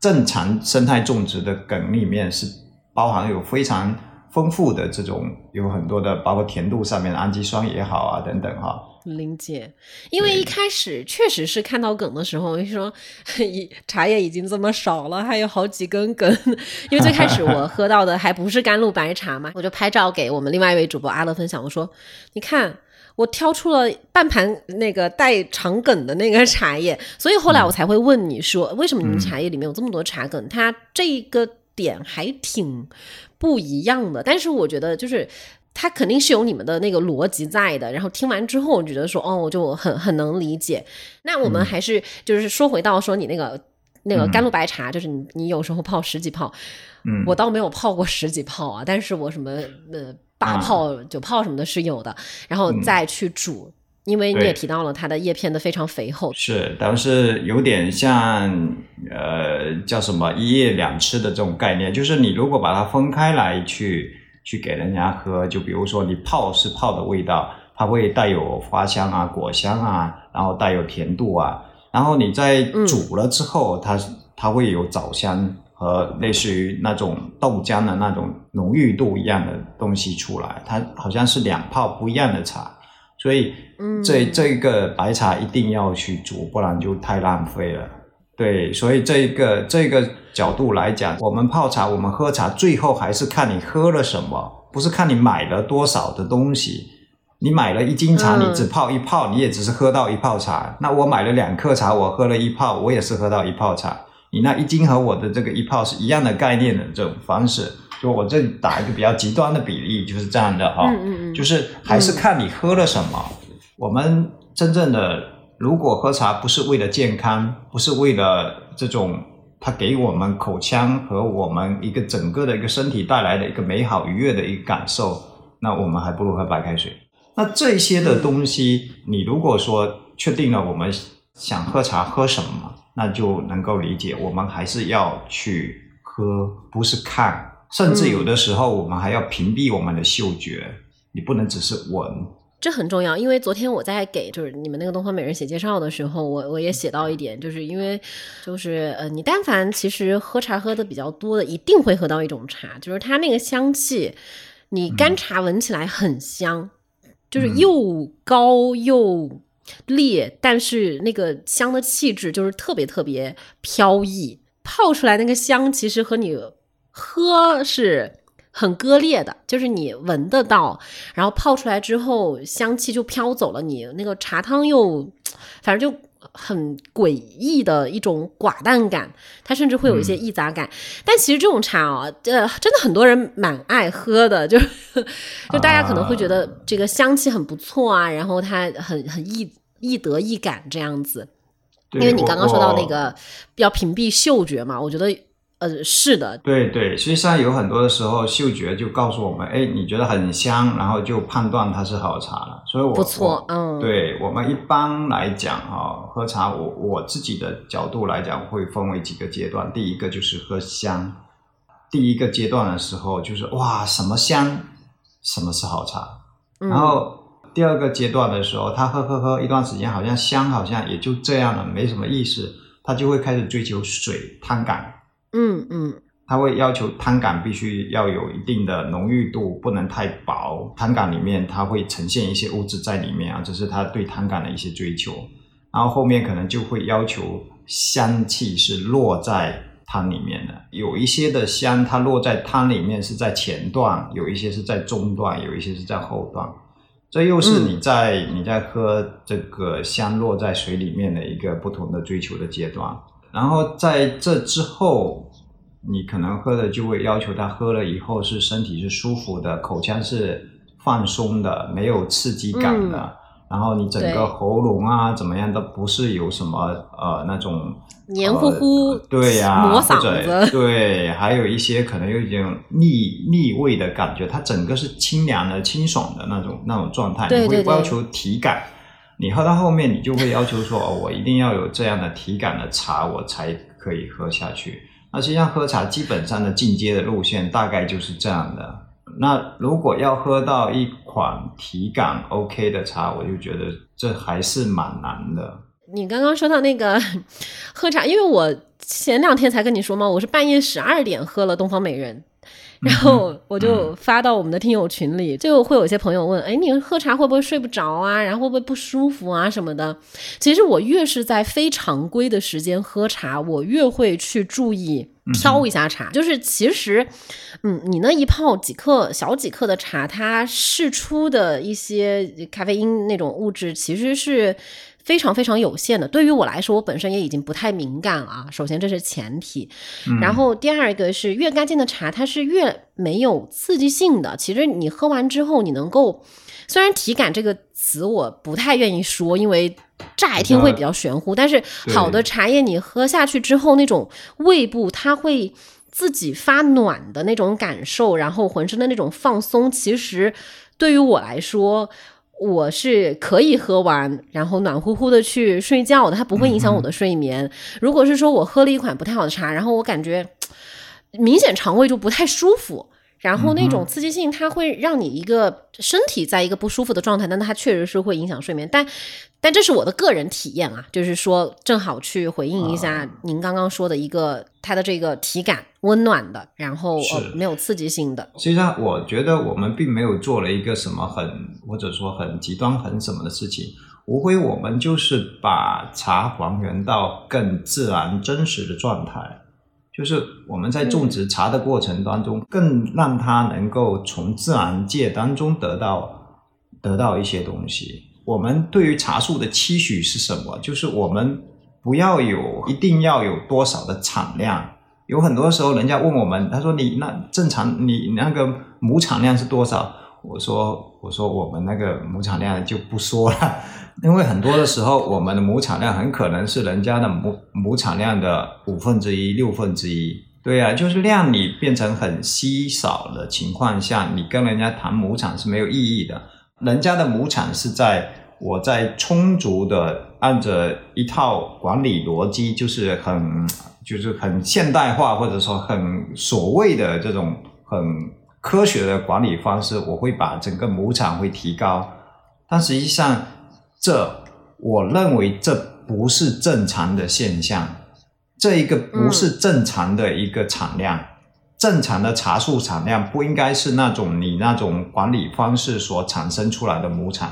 [SPEAKER 2] 正常生态种植的梗里面是包含有非常。丰富的这种有很多的，包括甜度上面的氨基酸也好啊，等等哈。
[SPEAKER 1] 林姐，因为一开始确实是看到梗的时候，我就说 茶叶已经这么少了，还有好几根梗。因为最开始我喝到的还不是甘露白茶嘛，我就拍照给我们另外一位主播阿乐分享，我说：“你看，我挑出了半盘那个带长梗的那个茶叶。”所以后来我才会问你说，为什么你们茶叶里面有这么多茶梗？它这个点还挺。不一样的，但是我觉得就是他肯定是有你们的那个逻辑在的。然后听完之后，我觉得说哦，我就很很能理解。那我们还是就是说回到说你那个那个甘露白茶，就是你你有时候泡十几泡，
[SPEAKER 2] 嗯，
[SPEAKER 1] 我倒没有泡过十几泡啊，但是我什么呃八泡九泡什么的是有的，然后再去煮。因为你也提到了它的叶片的非常肥厚，
[SPEAKER 2] 是，但是有点像呃叫什么一叶两吃的这种概念，就是你如果把它分开来去去给人家喝，就比如说你泡是泡的味道，它会带有花香啊、果香啊，然后带有甜度啊，然后你在煮了之后，它它会有枣香和类似于那种豆浆的那种浓郁度一样的东西出来，它好像是两泡不一样的茶。所以，这这个白茶一定要去煮，不然就太浪费了。对，所以这个这个角度来讲，我们泡茶，我们喝茶，最后还是看你喝了什么，不是看你买了多少的东西。你买了一斤茶，你只泡一泡，你也只是喝到一泡茶。那我买了两克茶，我喝了一泡，我也是喝到一泡茶。你那一斤和我的这个一泡是一样的概念的这种方式。就我这里打一个比较极端的比例，就是这样的哈，就是还是看你喝了什么。我们真正的如果喝茶不是为了健康，不是为了这种它给我们口腔和我们一个整个的一个身体带来的一个美好愉悦的一个感受，那我们还不如喝白开水。那这些的东西，你如果说确定了我们想喝茶喝什么，那就能够理解，我们还是要去喝，不是看。甚至有的时候，我们还要屏蔽我们的嗅觉，你不能只是闻。
[SPEAKER 1] 这很重要，因为昨天我在给就是你们那个东方美人写介绍的时候，我我也写到一点，就是因为就是呃，你但凡其实喝茶喝的比较多的，一定会喝到一种茶，就是它那个香气，你干茶闻起来很香，就是又高又烈，但是那个香的气质就是特别特别飘逸，泡出来那个香其实和你。喝是很割裂的，就是你闻得到，然后泡出来之后香气就飘走了，你那个茶汤又反正就很诡异的一种寡淡感，它甚至会有一些易杂感。但其实这种茶啊，呃，真的很多人蛮爱喝的，就就大家可能会觉得这个香气很不错啊，然后它很很易易得易感这样子。因为你刚刚说到那个要屏蔽嗅觉嘛，我觉得呃是的，
[SPEAKER 2] 对对，实际上有很多的时候嗅觉就告诉我们，哎，你觉得很香，然后就判断它是好茶了。所以我
[SPEAKER 1] 不错，嗯，
[SPEAKER 2] 对我们一般来讲啊，喝茶我我自己的角度来讲，会分为几个阶段。第一个就是喝香，第一个阶段的时候就是哇，什么香，什么是好茶，然后。第二个阶段的时候，他喝喝喝一段时间，好像香，好像也就这样了，没什么意思。他就会开始追求水汤感，
[SPEAKER 1] 嗯嗯，
[SPEAKER 2] 他会要求汤感必须要有一定的浓郁度，不能太薄。汤感里面它会呈现一些物质在里面啊，这是他对汤感的一些追求。然后后面可能就会要求香气是落在汤里面的，有一些的香它落在汤里面是在前段，有一些是在中段，有一些是在后段。这又是你在你在喝这个香落在水里面的一个不同的追求的阶段，然后在这之后，你可能喝的就会要求他喝了以后是身体是舒服的，口腔是放松的，没有刺激感的。然后你整个喉咙啊怎么样都不是有什么呃那种
[SPEAKER 1] 黏糊糊，
[SPEAKER 2] 对呀，
[SPEAKER 1] 磨嗓子，
[SPEAKER 2] 对，还有一些可能有一点腻腻味的感觉，它整个是清凉的、清爽的那种那种状态。
[SPEAKER 1] 你
[SPEAKER 2] 会要求体感，你喝到后面你就会要求说，哦我一定要有这样的体感的茶，我才可以喝下去。那实际上喝茶基本上的进阶的路线大概就是这样的。那如果要喝到一款体感 OK 的茶，我就觉得这还是蛮难的。
[SPEAKER 1] 你刚刚说到那个 喝茶，因为我前两天才跟你说嘛，我是半夜十二点喝了东方美人。然后我就发到我们的听友群里，就会有一些朋友问：“哎，你喝茶会不会睡不着啊？然后会不会不舒服啊什么的？”其实我越是在非常规的时间喝茶，我越会去注意挑一下茶。就是其实，嗯，你那一泡几克小几克的茶，它释出的一些咖啡因那种物质，其实是。非常非常有限的，对于我来说，我本身也已经不太敏感了。首先这是前提，然后第二个是越干净的茶，它是越没有刺激性的。其实你喝完之后，你能够，虽然体感这个词我不太愿意说，因为乍一听会比较玄乎，但是好的茶叶你喝下去之后，那种胃部它会自己发暖的那种感受，然后浑身的那种放松，其实对于我来说。我是可以喝完，然后暖乎乎的去睡觉的，它不会影响我的睡眠。如果是说我喝了一款不太好的茶，然后我感觉明显肠胃就不太舒服。然后那种刺激性，它会让你一个身体在一个不舒服的状态，但它确实是会影响睡眠。但但这是我的个人体验啊，就是说正好去回应一下您刚刚说的一个它的这个体感温暖的，然后没有刺激性的。
[SPEAKER 2] 实际上，我觉得我们并没有做了一个什么很或者说很极端很什么的事情，无非我们就是把茶还原到更自然真实的状态。就是我们在种植茶的过程当中，更让它能够从自然界当中得到得到一些东西。我们对于茶树的期许是什么？就是我们不要有一定要有多少的产量。有很多时候，人家问我们，他说你那正常你那个亩产量是多少？我说我说我们那个亩产量就不说了。因为很多的时候，我们的亩产量很可能是人家的亩亩产量的五分之一、六分之一。对呀，就是量你变成很稀少的情况下，你跟人家谈亩产是没有意义的。人家的亩产是在我在充足的按着一套管理逻辑，就是很就是很现代化或者说很所谓的这种很科学的管理方式，我会把整个亩产会提高，但实际上。这，我认为这不是正常的现象，这一个不是正常的一个产量，正常的茶树产量不应该是那种你那种管理方式所产生出来的亩产，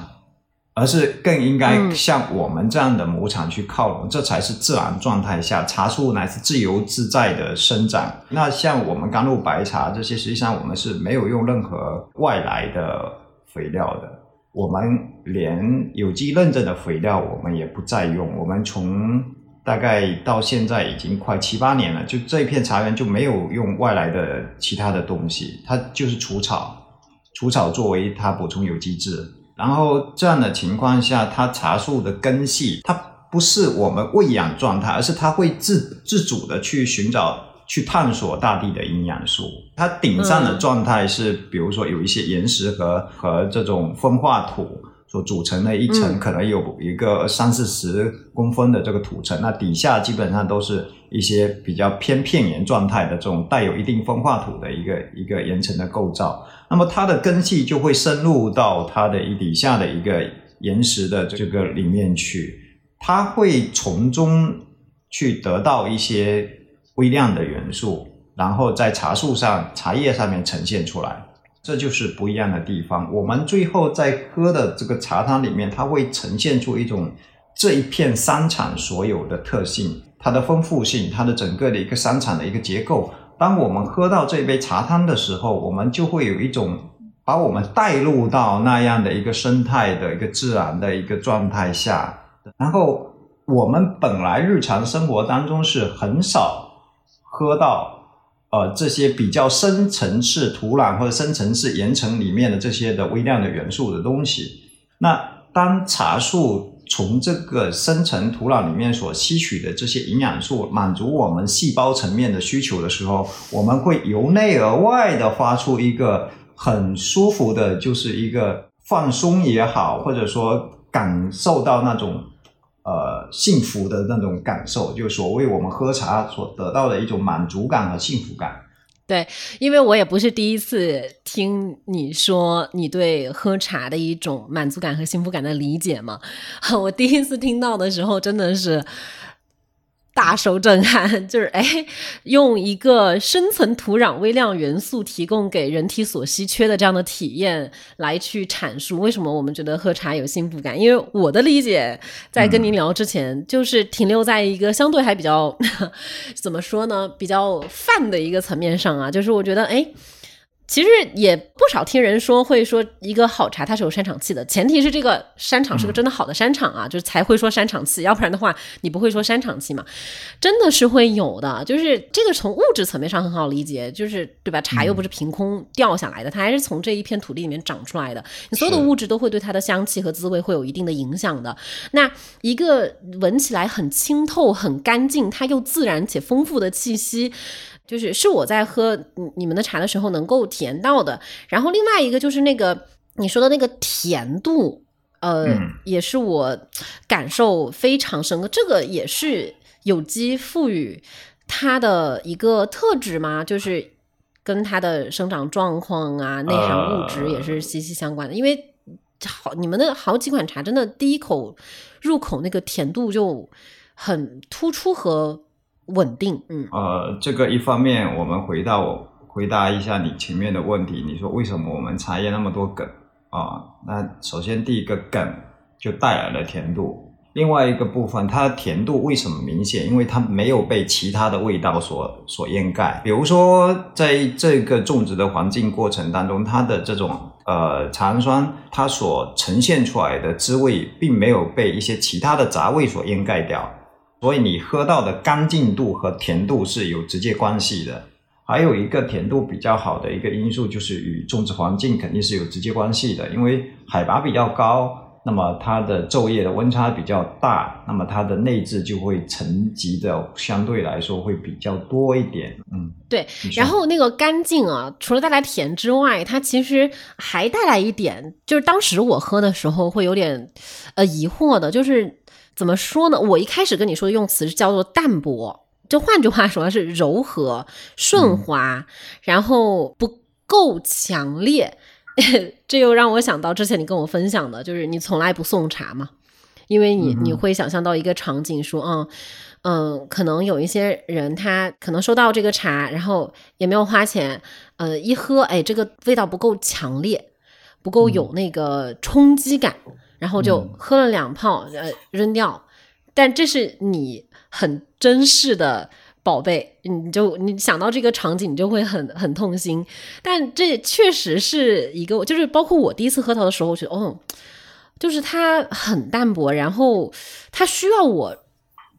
[SPEAKER 2] 而是更应该像我们这样的亩产去靠拢，这才是自然状态下茶树乃是自由自在的生长。那像我们甘露白茶这些，实际上我们是没有用任何外来的肥料的，我们连有机认证的肥料我们也不再用。我们从大概到现在已经快七八年了，就这片茶园就没有用外来的其他的东西，它就是除草，除草作为它补充有机质。然后这样的情况下，它茶树的根系，它不是我们喂养状态，而是它会自自主的去寻找、去探索大地的营养素。它顶上的状态是，比如说有一些岩石和和这种风化土所组成的一层，可能有一个三四十公分的这个土层，那底下基本上都是一些比较偏片岩状态的这种带有一定风化土的一个一个岩层的构造。那么它的根系就会深入到它的底下的一个岩石的这个里面去，它会从中去得到一些微量的元素，然后在茶树上、茶叶上面呈现出来，这就是不一样的地方。我们最后在喝的这个茶汤里面，它会呈现出一种这一片山场所有的特性，它的丰富性，它的整个的一个山场的一个结构。当我们喝到这杯茶汤的时候，我们就会有一种把我们带入到那样的一个生态的一个自然的一个状态下。然后我们本来日常生活当中是很少喝到呃这些比较深层次土壤或者深层次岩层里面的这些的微量的元素的东西。那当茶树。从这个深层土壤里面所吸取的这些营养素，满足我们细胞层面的需求的时候，我们会由内而外的发出一个很舒服的，就是一个放松也好，或者说感受到那种呃幸福的那种感受，就是所谓我们喝茶所得到的一种满足感和幸福感。
[SPEAKER 1] 对，因为我也不是第一次听你说你对喝茶的一种满足感和幸福感的理解嘛。我第一次听到的时候，真的是。大受震撼，就是哎，用一个深层土壤微量元素提供给人体所稀缺的这样的体验来去阐述为什么我们觉得喝茶有幸福感。因为我的理解，在跟您聊之前，就是停留在一个相对还比较 怎么说呢，比较泛的一个层面上啊，就是我觉得哎。其实也不少听人说会说一个好茶它是有山场气的，前提是这个山场是个真的好的山场啊，就是才会说山场气，要不然的话你不会说山场气嘛，真的是会有的，就是这个从物质层面上很好理解，就是对吧？茶又不是凭空掉下来的，它还是从这一片土地里面长出来的，你所有的物质都会对它的香气和滋味会有一定的影响的。那一个闻起来很清透、很干净，它又自然且丰富的气息。就是是我在喝你们的茶的时候能够体验到的，然后另外一个就是那个你说的那个甜度，呃，也是我感受非常深刻。这个也是有机赋予它的一个特质吗？就是跟它的生长状况啊、内含物质也是息息相关的。因为好，你们的好几款茶真的第一口入口那个甜度就很突出和。稳定，嗯，
[SPEAKER 2] 呃，这个一方面，我们回到回答一下你前面的问题，你说为什么我们茶叶那么多梗啊？那首先第一个梗就带来了甜度，另外一个部分，它的甜度为什么明显？因为它没有被其他的味道所所掩盖。比如说，在这个种植的环境过程当中，它的这种呃茶氨酸，它所呈现出来的滋味，并没有被一些其他的杂味所掩盖掉。所以你喝到的干净度和甜度是有直接关系的，还有一个甜度比较好的一个因素就是与种植环境肯定是有直接关系的，因为海拔比较高，那么它的昼夜的温差比较大，那么它的内质就会沉积的相对来说会比较多一点。嗯，
[SPEAKER 1] 对。然后那个干净啊，除了带来甜之外，它其实还带来一点，就是当时我喝的时候会有点呃疑惑的，就是。怎么说呢？我一开始跟你说的用词是叫做淡薄，就换句话说，是柔和、顺滑，然后不够强烈。这又让我想到之前你跟我分享的，就是你从来不送茶嘛，因为你你会想象到一个场景，说，嗯嗯，可能有一些人他可能收到这个茶，然后也没有花钱，呃，一喝，哎，这个味道不够强烈，不够有那个冲击感。然后就喝了两泡，呃，扔掉。但这是你很珍视的宝贝，你就你想到这个场景，你就会很很痛心。但这确实是一个，就是包括我第一次喝它的时候，我觉得哦，就是它很淡薄，然后它需要我。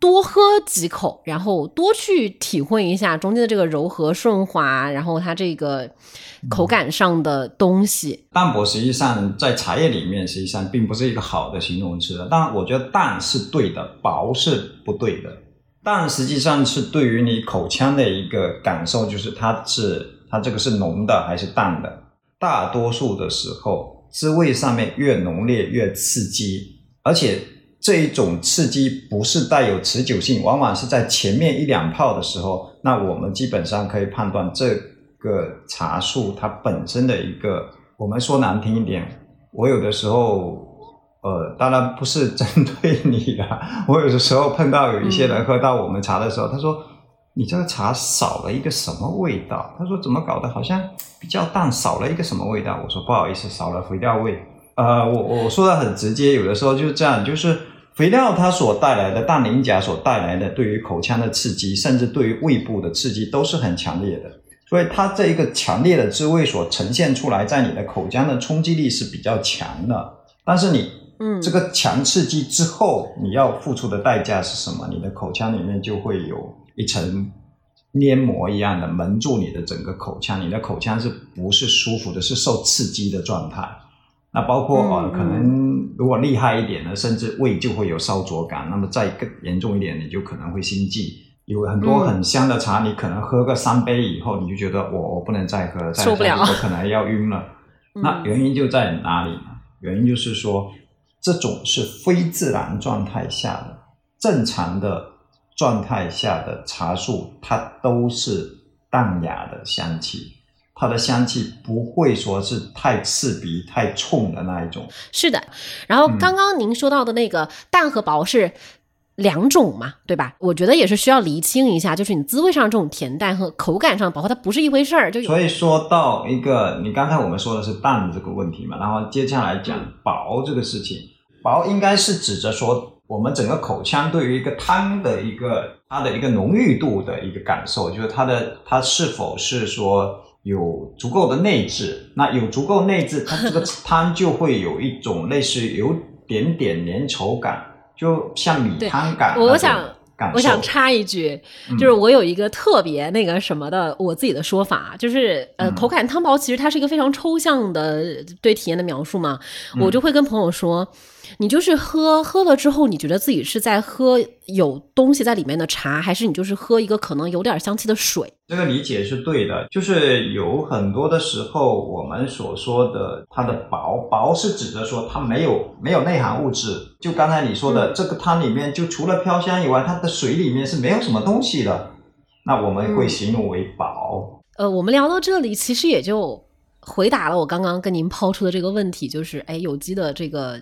[SPEAKER 1] 多喝几口，然后多去体会一下中间的这个柔和顺滑，然后它这个口感上的东西。
[SPEAKER 2] 淡薄实际上在茶叶里面实际上并不是一个好的形容词。但，我觉得淡是对的，薄是不对的。淡实际上是对于你口腔的一个感受，就是它是它这个是浓的还是淡的。大多数的时候，滋味上面越浓烈越刺激，而且。这一种刺激不是带有持久性，往往是在前面一两泡的时候，那我们基本上可以判断这个茶树它本身的一个，我们说难听一点，我有的时候，呃，当然不是针对你的，我有的时候碰到有一些人喝到我们茶的时候，他说你这个茶少了一个什么味道？他说怎么搞的？好像比较淡，少了一个什么味道？我说不好意思，少了肥料味。呃，我我说的很直接，有的时候就是这样，就是。肥料它所带来的氮磷钾所带来的对于口腔的刺激，甚至对于胃部的刺激都是很强烈的，所以它这一个强烈的滋味所呈现出来，在你的口腔的冲击力是比较强的。但是你，嗯，这个强刺激之后，你要付出的代价是什么？你的口腔里面就会有一层黏膜一样的蒙住你的整个口腔，你的口腔是不是舒服的？是受刺激的状态。那包括呃，可能如果厉害一点呢，甚至胃就会有烧灼感。那么再更严重一点，你就可能会心悸。有很多很香的茶，你可能喝个三杯以后，你就觉得我我不能再喝，
[SPEAKER 1] 受不了，
[SPEAKER 2] 我可能要晕了。那原因就在哪里呢？原因就是说，这种是非自然状态下的，正常的状态下的茶树，它都是淡雅的香气。它的香气不会说是太刺鼻、太冲的那一种。
[SPEAKER 1] 是的，然后刚刚您说到的那个淡和薄是两种嘛，对吧？我觉得也是需要厘清一下，就是你滋味上这种甜淡和口感上薄它不是一回事儿。就
[SPEAKER 2] 所以说到一个，你刚才我们说的是淡的这个问题嘛，然后接下来讲薄这个事情，薄应该是指着说我们整个口腔对于一个汤的一个它的一个浓郁度的一个感受，就是它的它是否是说。有足够的内置，那有足够内置，它这个 汤就会有一种类似于有点点粘稠感，就像米汤感。
[SPEAKER 1] 我想，我想插一句，就是我有一个特别那个什么的我自己的说法，就是呃，口感汤包其实它是一个非常抽象的对体验的描述嘛，我就会跟朋友说。你就是喝喝了之后，你觉得自己是在喝有东西在里面的茶，还是你就是喝一个可能有点香气的水？
[SPEAKER 2] 这个理解是对的，就是有很多的时候，我们所说的它的薄薄是指的说它没有没有内含物质。就刚才你说的这个汤里面，就除了飘香以外，它的水里面是没有什么东西的，那我们会形容为薄。
[SPEAKER 1] 呃，我们聊到这里，其实也就回答了我刚刚跟您抛出的这个问题，就是哎，有机的这个。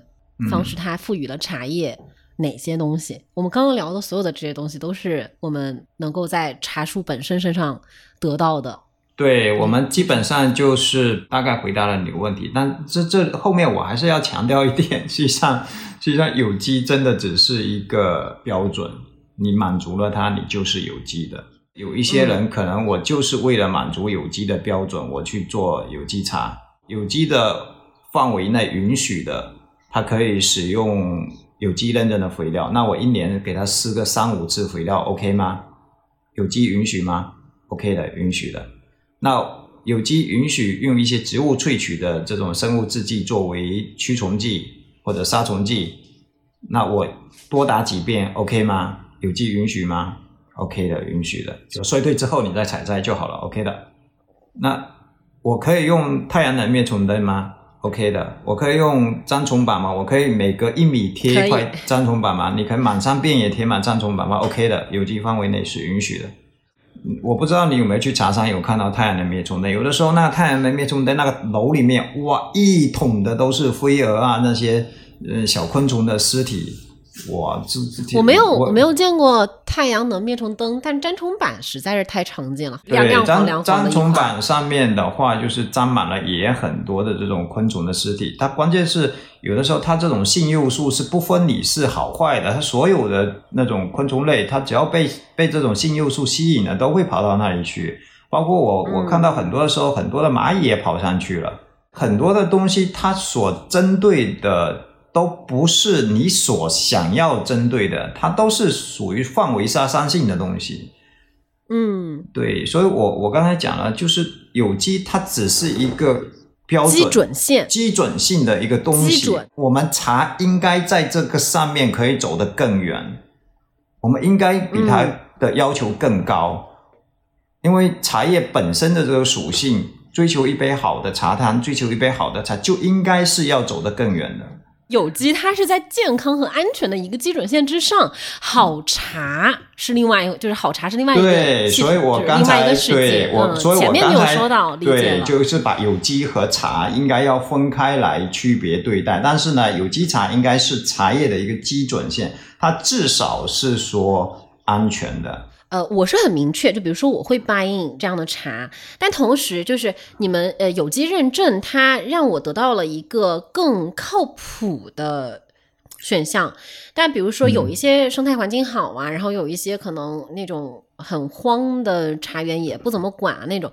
[SPEAKER 1] 方式，它赋予了茶叶哪些东西？我们刚刚聊的所有的这些东西，都是我们能够在茶树本身身上得到的。
[SPEAKER 2] 对我们基本上就是大概回答了你的问题，但这这后面我还是要强调一点，实际上实际上有机真的只是一个标准，你满足了它，你就是有机的。有一些人可能我就是为了满足有机的标准，我去做有机茶，有机的范围内允许的。它可以使用有机认证的肥料，那我一年给它施个三五次肥料，OK 吗？有机允许吗？OK 的，允许的。那有机允许用一些植物萃取的这种生物制剂作为驱虫剂或者杀虫剂，那我多打几遍，OK 吗？有机允许吗？OK 的，允许的。衰退之后你再采摘就好了，OK 的。那我可以用太阳能灭虫灯吗？OK 的，我可以用粘虫板吗？我可以每隔一米贴一块粘虫板吗？你可以满山遍野贴满粘虫板吗？OK 的，有机范围内是允许的。我不知道你有没有去茶山有看到太阳能灭虫灯？有的时候那太阳能灭虫灯那个楼里面，哇，一桶的都是飞蛾啊，那些呃小昆虫的尸体，哇，这这
[SPEAKER 1] 我没有我没有见过。太阳能变成灯，但粘虫板实在是太常见了，亮亮
[SPEAKER 2] 对，
[SPEAKER 1] 黄
[SPEAKER 2] 粘
[SPEAKER 1] 亮黄
[SPEAKER 2] 粘虫板上面的话，就是沾满了也很多的这种昆虫的尸体。它关键是有的时候它这种性幼素是不分你是好坏的，它所有的那种昆虫类，它只要被被这种性幼素吸引了，都会跑到那里去。包括我我
[SPEAKER 1] 嗯
[SPEAKER 2] 看到很多的时候，很多的蚂蚁也跑上去了。很多的东西它所针对的都不是你所想要针对的，它都是属于范围杀伤性的东西。
[SPEAKER 1] 嗯，
[SPEAKER 2] 对，所以我我刚才讲了，就是有机它只是一个标准
[SPEAKER 1] 基准线。
[SPEAKER 2] 基准性的一个东西。我们茶应该在这个上面可以走得更远，我们应该比它
[SPEAKER 1] 嗯
[SPEAKER 2] 的要求更高，因为茶叶本身的这个属性，追求一杯好的茶汤，追求一杯好的茶，就应该是要走得更远的。
[SPEAKER 1] 有机它是在健康和安全的一个基准线之上，好茶是另外一个，就是好茶是另外一个
[SPEAKER 2] 对，所以我刚才对。我，
[SPEAKER 1] 嗯，
[SPEAKER 2] 所以
[SPEAKER 1] 前面你有
[SPEAKER 2] 我刚才
[SPEAKER 1] 说到，
[SPEAKER 2] 对，就是把有机和茶应该要分开来区别对待。但是呢，有机茶应该是茶叶的一个基准线，它至少是说安全的。
[SPEAKER 1] 呃，我是很明确，就比如说我会 buying 这样的茶，但同时就是你们呃有机认证，它让我得到了一个更靠谱的选项。但比如说有一些生态环境好啊，然后有一些可能那种很荒的茶园也不怎么管啊那种，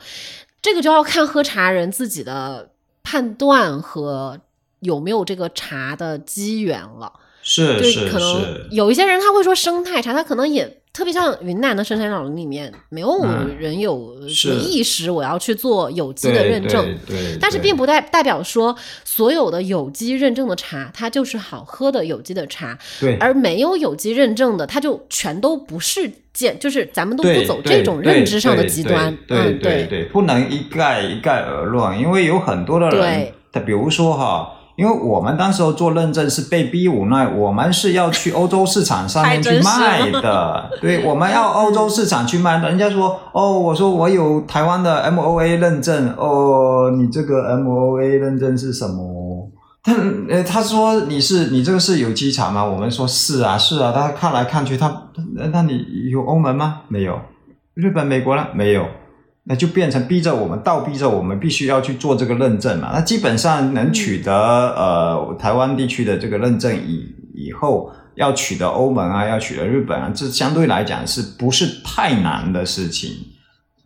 [SPEAKER 1] 这个就要看喝茶人自己的判断和有没有这个茶的机缘了。对，
[SPEAKER 2] 是是
[SPEAKER 1] 可能
[SPEAKER 2] 是，
[SPEAKER 1] 有一些人他会说生态茶，他可能也特别像云南的深山老林里面，没有
[SPEAKER 2] 嗯
[SPEAKER 1] 人有什么意识我要去做有机的认证。
[SPEAKER 2] 对对，
[SPEAKER 1] 但是并不代代表说所有的有机认证的茶，它就是好喝的有机的茶，
[SPEAKER 2] 对，
[SPEAKER 1] 而没有有机认证的，它就全都不是健，就是咱们都不走这种认知上的极端。
[SPEAKER 2] 对
[SPEAKER 1] 嗯，
[SPEAKER 2] 对对，不能一概一概而论，因为有很多的人
[SPEAKER 1] 对，
[SPEAKER 2] 他比如说哈。因为我们当时候做认证是被逼无奈，我们是要去欧洲市场上面去卖的，对，我们要欧洲市场去卖。人家说，哦，我说我有台湾的 MOA 认证，哦，你这个 MOA 认证是什么？他呃，他说你是你这个是有机茶吗？我们说是啊，是啊。他看来看去，他那那你有欧盟吗？没有。日本、美国呢？没有。那就变成逼着我们，倒逼着我们必须要去做这个认证嘛。那基本上能取得、呃台湾地区的这个认证以以后，要取得欧盟啊，要取得日本啊，这相对来讲是不是太难的事情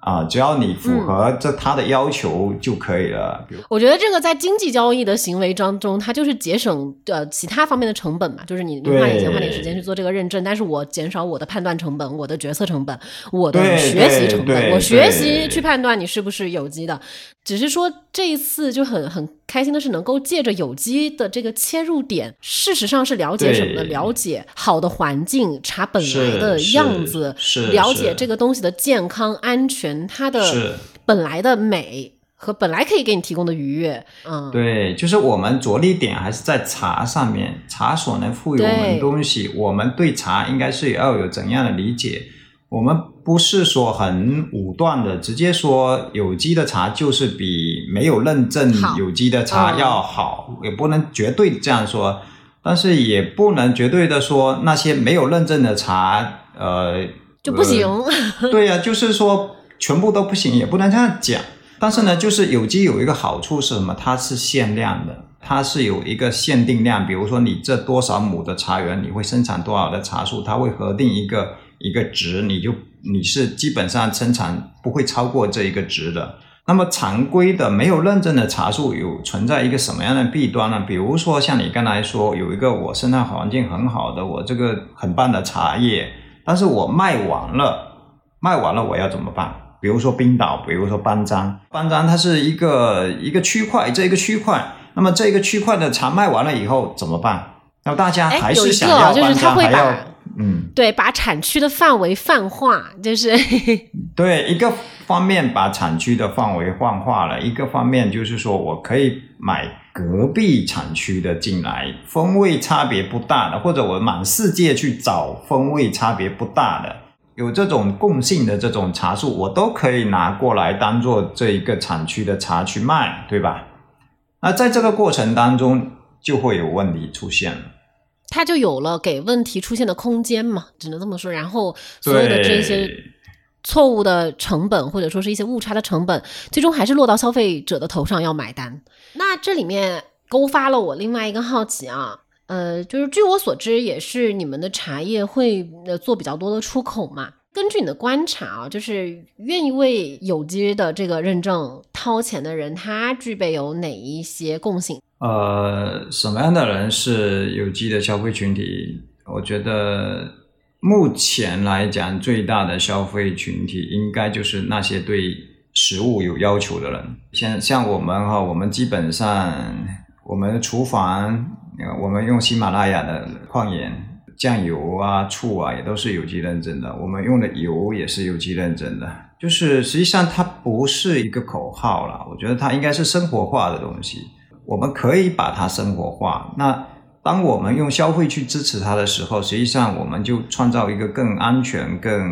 [SPEAKER 2] 啊？只要你符合这他的要求就可以了。
[SPEAKER 1] 我觉得这个在经济交易的行为当中，它就是节省呃其他方面的成本嘛，就是你你花点钱花点时间去做这个认证，但是我减少我的判断成本、我的决策成本、我的学习成本，我学习去判断你是不是有机的。只是说这一次就很很开心的是，能够借着有机的这个切入点，事实上是了解什么呢？了解好的环境、茶本来的样子，
[SPEAKER 2] 是
[SPEAKER 1] 了解这个东西的健康、安全，它的本来的美和本来可以给你提供的愉悦，嗯，
[SPEAKER 2] 对，就是我们着力点还是在茶上面，茶所能赋予我们东西，我们对茶应该是要有怎样的理解？我们不是说很武断的直接说有机的茶就是比没有认证有机的茶
[SPEAKER 1] 嗯
[SPEAKER 2] 要好，也不能绝对这样说，但是也不能绝对的说那些没有认证的茶，呃，
[SPEAKER 1] 就不行。
[SPEAKER 2] 呃对呀、就是说全部都不行，也不能这样讲。但是呢，就是有机有一个好处是什么？它是限量的，它是有一个限定量。比如说你这多少亩的茶园，你会生产多少的茶树，它会核定一个一个值，你就你是基本上生产不会超过这一个值的。那么常规的没有认证的茶树有存在一个什么样的弊端呢？比如说像你刚才说有一个我生态环境很好的，我这个很棒的茶叶，但是我卖完了，卖完了我要怎么办？比如说冰岛，比如说班章，班章它是一个一个区块，这一个区块，那么这个区块的茶卖完了以后怎么办？那大家
[SPEAKER 1] 哎
[SPEAKER 2] 还是想要班章，还要嗯，
[SPEAKER 1] 对，把产区的范围泛化，就是
[SPEAKER 2] 对，一个方面把产区的范围泛化了，一个方面就是说我可以买隔壁产区的进来，风味差别不大的，或者我满世界去找风味差别不大的，有这种共性的这种茶树，我都可以拿过来当做这一个产区的茶去卖，对吧？那在这个过程当中就会有问题出现了。
[SPEAKER 1] 它就有了给问题出现的空间嘛，只能这么说。然后所有的这些错误的成本，或者说是一些误差的成本，最终还是落到消费者的头上要买单。那这里面勾发了我另外一个好奇啊，呃，就是据我所知，也是你们的茶叶会呃做比较多的出口嘛。根据你的观察啊，就是愿意为有机的这个认证掏钱的人，他具备有哪一些共性？
[SPEAKER 2] 呃，什么样的人是有机的消费群体？我觉得目前来讲，最大的消费群体应该就是那些对食物有要求的人。像像我们哈，我们基本上我们厨房，我们用喜马拉雅的矿盐。酱油啊、醋啊，也都是有机认证的。我们用的油也是有机认证的。就是实际上它不是一个口号了，我觉得它应该是生活化的东西。我们可以把它生活化。那当我们用消费去支持它的时候，实际上我们就创造一个更安全、更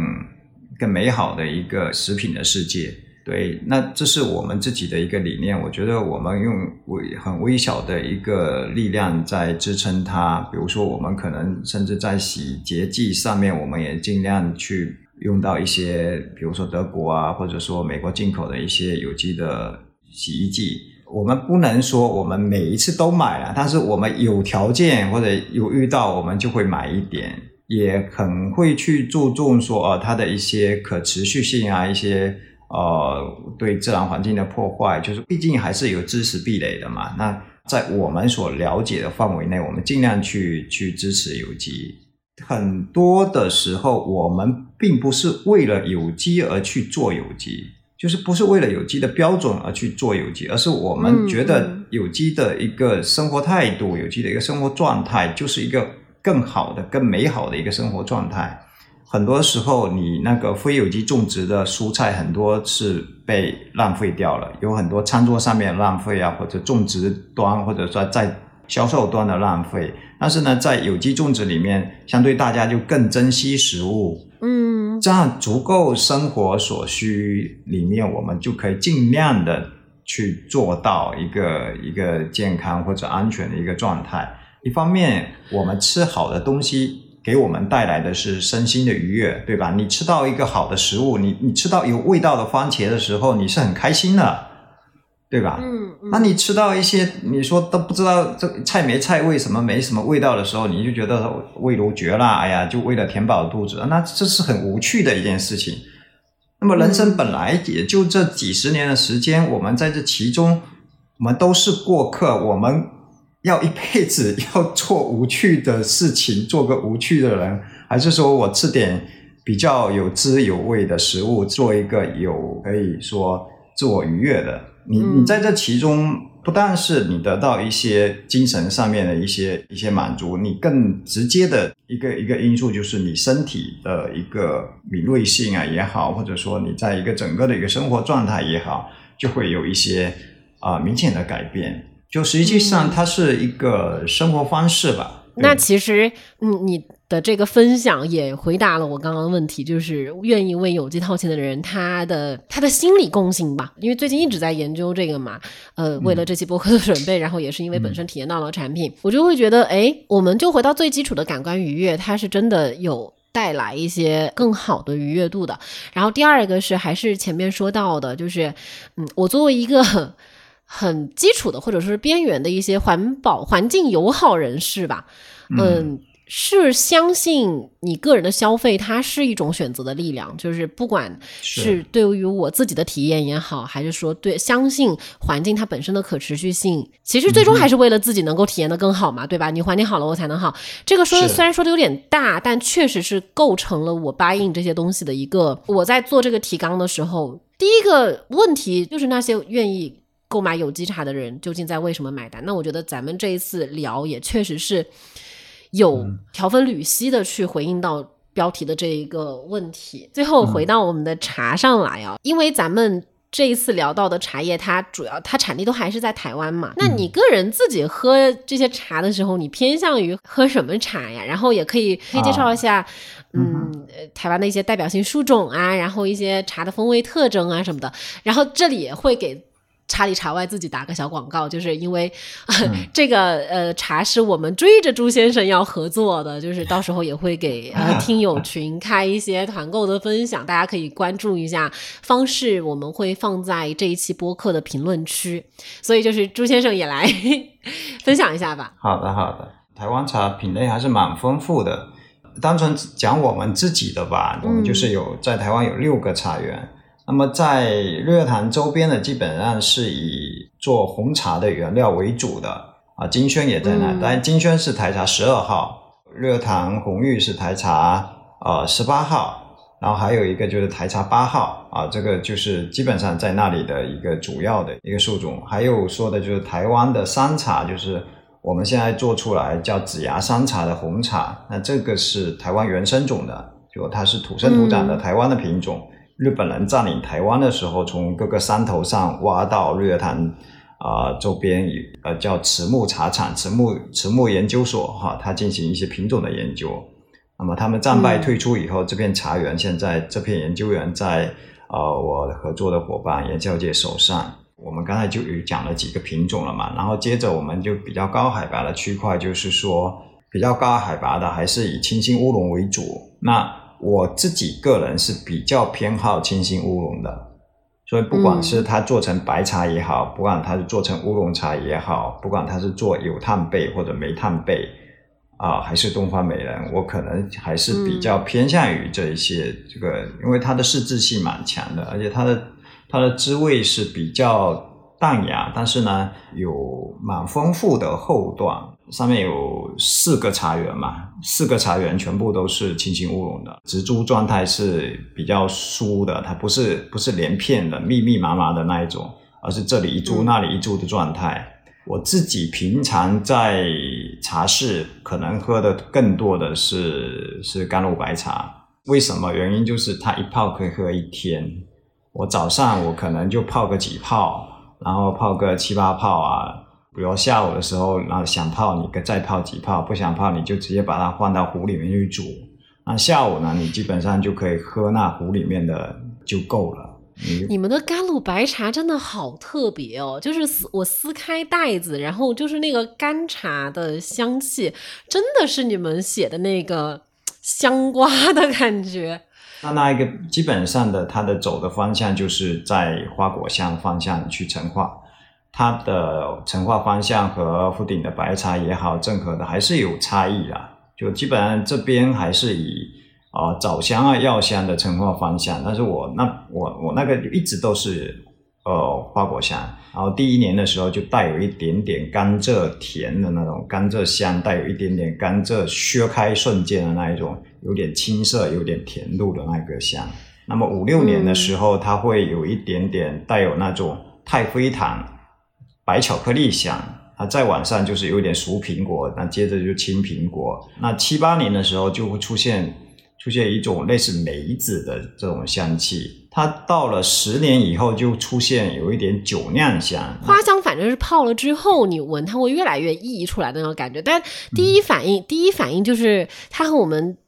[SPEAKER 2] 更美好的一个食品的世界。对，那这是我们自己的一个理念。我觉得我们用微很微小的一个力量在支撑它。比如说，我们可能甚至在洗洁剂上面，我们也尽量去用到一些，比如说德国啊，或者说美国进口的一些有机的洗衣剂。我们不能说我们每一次都买了，但是我们有条件或者有遇到，我们就会买一点，也很会去注重说呃它的一些可持续性啊，一些。呃，对自然环境的破坏，就是毕竟还是有知识壁垒的嘛。那在我们所了解的范围内，我们尽量去去支持有机。很多的时候，我们并不是为了有机而去做有机，就是不是为了有机的标准而去做有机，而是我们觉得有机的一个生活态度，有机的一个生活状态，就是一个更好的、更美好的一个生活状态。很多时候，你那个非有机种植的蔬菜很多是被浪费掉了，有很多餐桌上面浪费啊，或者种植端或者说在销售端的浪费。但是呢，在有机种植里面，相对大家就更珍惜食物，
[SPEAKER 1] 嗯，
[SPEAKER 2] 这样足够生活所需里面，我们就可以尽量的去做到一个一个健康或者安全的一个状态。一方面，我们吃好的东西。给我们带来的是身心的愉悦，对吧？你吃到一个好的食物，你你吃到有味道的番茄的时候，你是很开心的，对吧？
[SPEAKER 1] 嗯。
[SPEAKER 2] 那你吃到一些你说都不知道这菜没菜味什么没什么味道的时候，你就觉得味如绝了。哎呀，就为了填饱肚子，那这是很无趣的一件事情。那么人生本来也就这几十年的时间，我们在这其中，我们都是过客，我们。要一辈子 要做无趣的事情，做个无趣的人，还是说我吃点比较有滋有味的食物，做一个有可以说自我愉悦的？你你在这其中，不但是你得到一些精神上面的一些一些满足，你更直接的一个一个因素就是你身体的一个敏锐性啊也好，或者说你在一个整个的一个生活状态也好，就会有一些啊明显的改变。就实际上，它是一个生活方式吧。
[SPEAKER 1] 那其实，嗯，你的这个分享也回答了我刚刚的问题，就是愿意为有机掏钱的人，他的他的心理共性吧。因为最近一直在研究这个嘛，呃，为了这期播客的准备，然后也是因为本身体验到了产品，我就会觉得，哎，我们就回到最基础的感官愉悦，它是真的有带来一些更好的愉悦度的。然后第二个是，还是前面说到的，就是，嗯，我作为一个。很基础的，或者说是边缘的一些环保、环境友好人士吧，嗯，是相信你个人的消费，它是一种选择的力量。就是不管是对于我自己的体验也好，还是说对相信环境它本身的可持续性，其实最终还是为了自己能够体验的更好嘛，对吧？你环境好了，我才能好。这个说的虽然说的有点大，但确实是构成了我 buy in 这些东西的一个。我在做这个提纲的时候，第一个问题就是那些愿意。购买有机茶的人究竟在为什么买单？那我觉得咱们这一次聊也确实是有条分缕析的去回应到标题的这一个问题。最后回到我们的茶上来啊，因为咱们这一次聊到的茶叶，它主要它产地都还是在台湾嘛。那你个人自己喝这些茶的时候，你偏向于喝什么茶呀？然后也可以可以介绍一下，嗯，台湾的一些代表性树种啊，然后一些茶的风味特征啊什么的。然后这里也会给。茶里茶外自己打个小广告，就是因为、这个呃茶是我们追着朱先生要合作的，就是到时候也会给呃 听友群开一些团购的分享，大家可以关注一下，方式我们会放在这一期播客的评论区，所以就是朱先生也来 分享一下吧。
[SPEAKER 2] 好的，好的。台湾茶品类还是蛮丰富的。单纯讲我们自己的吧，我们就是有在台湾有六个茶园。那么在日月潭周边的，基本上是以做红茶的原料为主的啊。金萱也在那，
[SPEAKER 1] 嗯
[SPEAKER 2] 但金萱是台茶十二号，日月潭红玉是台茶呃十八号，然后还有一个就是台茶八号啊，这个就是基本上在那里的一个主要的一个树种。还有说的就是台湾的山茶，就是我们现在做出来叫紫芽山茶的红茶，那这个是台湾原生种的，就它是土生土长的
[SPEAKER 1] 嗯
[SPEAKER 2] 台湾的品种。日本人占领台湾的时候，从各个山头上挖到日月潭啊、周边有呃叫慈木茶厂、慈木慈木研究所哈，它进行一些品种的研究。那么他们战败退出以后，这片茶园现在这片研究员在呃我合作的伙伴严小姐手上。我们刚才就有讲了几个品种了嘛，然后接着我们就比较高海拔的区块，就是说比较高海拔的还是以清新乌龙为主。那我自己个人是比较偏好清新乌龙的，所以不管是它做成白茶也好，不管它是做成乌龙茶也好，不管它是做有炭焙或者没炭焙啊、还是东方美人，我可能还是比较偏向于这一些、这个，因为它的适制性蛮强的，而且它的它的滋味是比较淡雅，但是呢有蛮丰富的后段。上面有四个茶园嘛，四个茶园全部都是清新乌龙的，植株状态是比较疏的，它不是不是连片的、密密麻麻的那一种，而是这里一株、
[SPEAKER 1] 嗯
[SPEAKER 2] 那里一株的状态。我自己平常在茶室可能喝的更多的是是甘露白茶，为什么？原因就是它一泡可以喝一天。我早上我可能就泡个几泡，然后泡个七八泡啊。比如下午的时候，然后想泡你再泡几泡，不想泡你就直接把它放到壶里面去煮。那下午呢，你基本上就可以喝那壶里面的就够了。你
[SPEAKER 1] 你们的甘露白茶真的好特别哦！就是撕我撕开袋子，然后就是那个干茶的香气，真的是你们写的那个香瓜的感觉。
[SPEAKER 2] 那那一个基本上的它的走的方向就是在花果香方向去陈化，它的陈化方向和福鼎的白茶也好，正和的还是有差异啦。就基本上这边还是以啊、呃枣香啊药香的陈化方向，但是我那我我那个一直都是呃花果香，然后第一年的时候就带有一点点甘蔗甜的那种甘蔗香，带有一点点甘蔗削开瞬间的那一种，有点青涩、有点甜度的那个香。那么五六年的时候，它会有一点点带有那种太妃糖、白巧克力香。啊，再往上就是有点熟苹果，那接着就青苹果。那七八年的时候就会出现出现一种类似梅子的这种香气。它到了十年以后就出现有一点酒酿香。
[SPEAKER 1] 花香反正是泡了之后，你闻它会越来越溢出来的那种感觉。但第一反应，第一反应就是它和我们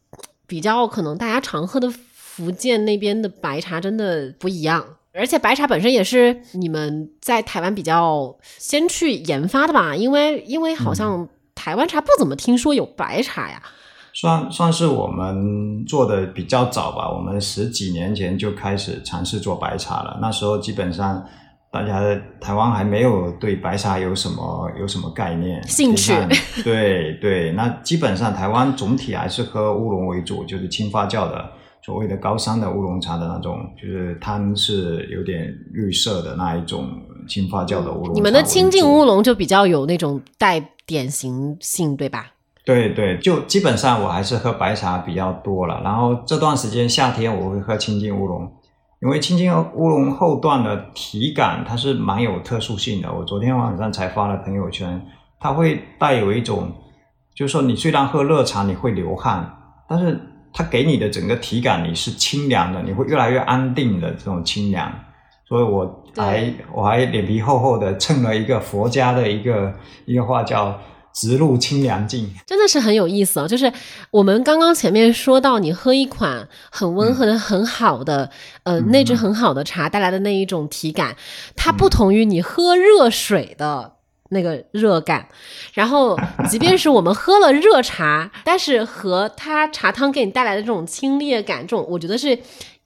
[SPEAKER 1] 比较可能大家常喝的福建那边的白茶真的不一样。而且白茶本身也是你们在台湾比较先去研发的吧？因为因为好像台湾茶不怎么听说有白茶呀。
[SPEAKER 2] 算算是我们做的比较早吧，我们十几年前就开始尝试做白茶了。那时候基本上大家台湾还没有对白茶有什么有什么概念
[SPEAKER 1] 兴趣
[SPEAKER 2] 对对，那基本上台湾总体还是喝乌龙为主，就是轻发酵的所谓的高山的乌龙茶的那种，就是汤是有点绿色的那一种轻发酵的乌龙茶。
[SPEAKER 1] 你们的清净乌龙就比较有那种带典型性，对吧？
[SPEAKER 2] 对对，就基本上我还是喝白茶比较多了。然后这段时间夏天我会喝清净乌龙，因为清净乌龙后段的体感它是蛮有特殊性的。我昨天晚上才发了朋友圈，它会带有一种，就是说你虽然喝热茶你会流汗，但是它给你的整个体感你是清凉的，你会越来越安定的这种清凉。所以我还我还脸皮厚厚的蹭了一个佛家的一个一个话叫直入清凉境，
[SPEAKER 1] 真的是很有意思啊。就是我们刚刚前面说到，你喝一款很温和的、很好的，呃，内质很好的茶带来的那一种体感，它不同于你喝热水的那个热感。然后，即便是我们喝了热茶，但是和它茶汤给你带来的这种清冽感，这种我觉得是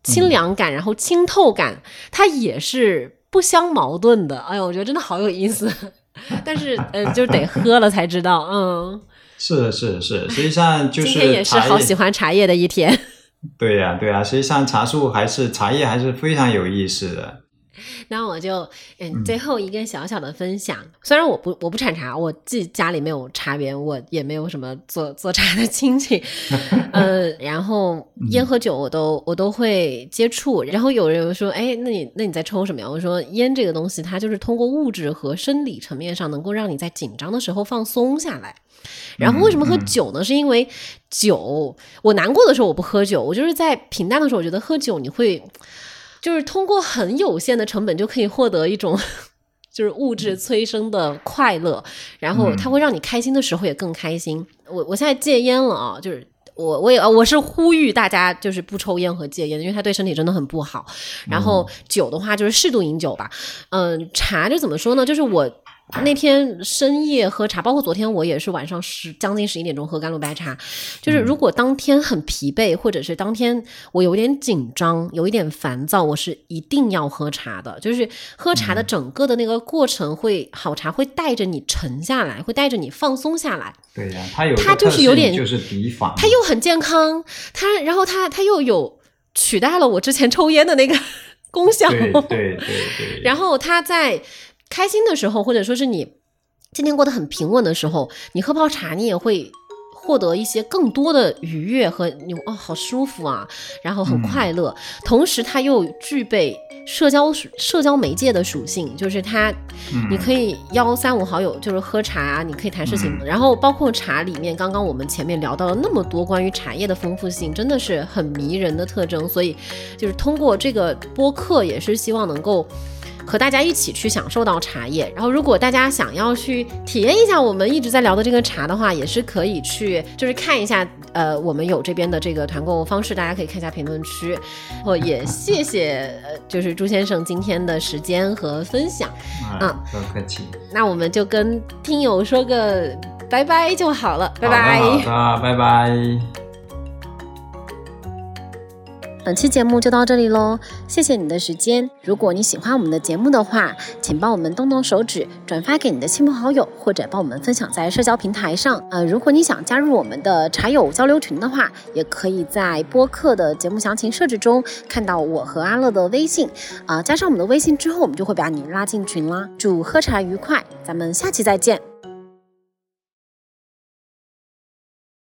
[SPEAKER 1] 清凉感，然后清透感，它也是不相矛盾的。哎呦，我觉得真的好有意思。但是，呃，就得喝了才知道，嗯，
[SPEAKER 2] 是是是，实际上就是
[SPEAKER 1] 今天也是好喜欢茶叶的一天。
[SPEAKER 2] 对呀对呀，实际上茶树还是茶叶还是非常有意思的。
[SPEAKER 1] 那我就嗯，最后一个小小的分享。虽然我不我不产茶，我自己家里没有茶园，我也没有什么做做茶的亲戚。呃，然后烟和酒我都我都会接触。然后有人说，哎，那你那你在抽什么呀？我说烟这个东西，它就是通过物质和生理层面上，能够让你在紧张的时候放松下来。然后为什么喝酒呢？是因为酒，我难过的时候我不喝酒，我就是在平淡的时候，我觉得喝酒你会。就是通过很有限的成本就可以获得一种，就是物质催生的快乐，然后它会让你开心的时候也更开心。我我现在戒烟了啊，就是我我也我是呼吁大家就是不抽烟和戒烟，因为它对身体真的很不好。然后酒的话就是适度饮酒吧，嗯，茶就怎么说呢？就是我。那天深夜喝茶，包括昨天我也是晚上十将近十一点钟喝甘露白茶。就是如果当天很疲惫，或者是当天我有点紧张、有一点烦躁，我是一定要喝茶的。就是喝茶的整个的那个过程，会好茶会带着你沉下来，会带着你放松下来。
[SPEAKER 2] 对呀，它有
[SPEAKER 1] 它就是有点
[SPEAKER 2] 就是抵法，
[SPEAKER 1] 它又很健康，它然后它它又有取代了我之前抽烟的那个 功效。
[SPEAKER 2] 对对对对。
[SPEAKER 1] 然后它在。开心的时候，或者说是你今天过得很平稳的时候，你喝泡茶，你也会获得一些更多的愉悦和你哦，好舒服啊，然后很快乐。同时，它又具备社交社交媒介的属性，就是它，你可以邀三五好友，就是喝茶啊，你可以谈事情。然后，包括茶里面，刚刚我们前面聊到了那么多关于茶叶的丰富性，真的是很迷人的特征。所以，就是通过这个播客，也是希望能够。和大家一起去享受到茶叶，然后如果大家想要去体验一下我们一直在聊的这个茶的话，也是可以去，就是看一下，呃，我们有这边的这个团购方式，大家可以看一下评论区。然后也谢谢，就是朱先生今天的时间和分享。
[SPEAKER 2] 嗯，不客气。
[SPEAKER 1] 那我们就跟听友说个拜拜就好了，拜拜。
[SPEAKER 2] 好的，拜拜。
[SPEAKER 1] 本期节目就到这里喽，谢谢你的时间。如果你喜欢我们的节目的话，请帮我们动动手指，转发给你的亲朋好友，或者帮我们分享在社交平台上。呃，如果你想加入我们的茶友交流群的话，也可以在播客的节目详情设置中看到我和阿乐的微信。啊，加上我们的微信之后，我们就会把你拉进群啦。祝喝茶愉快，咱们下期再见。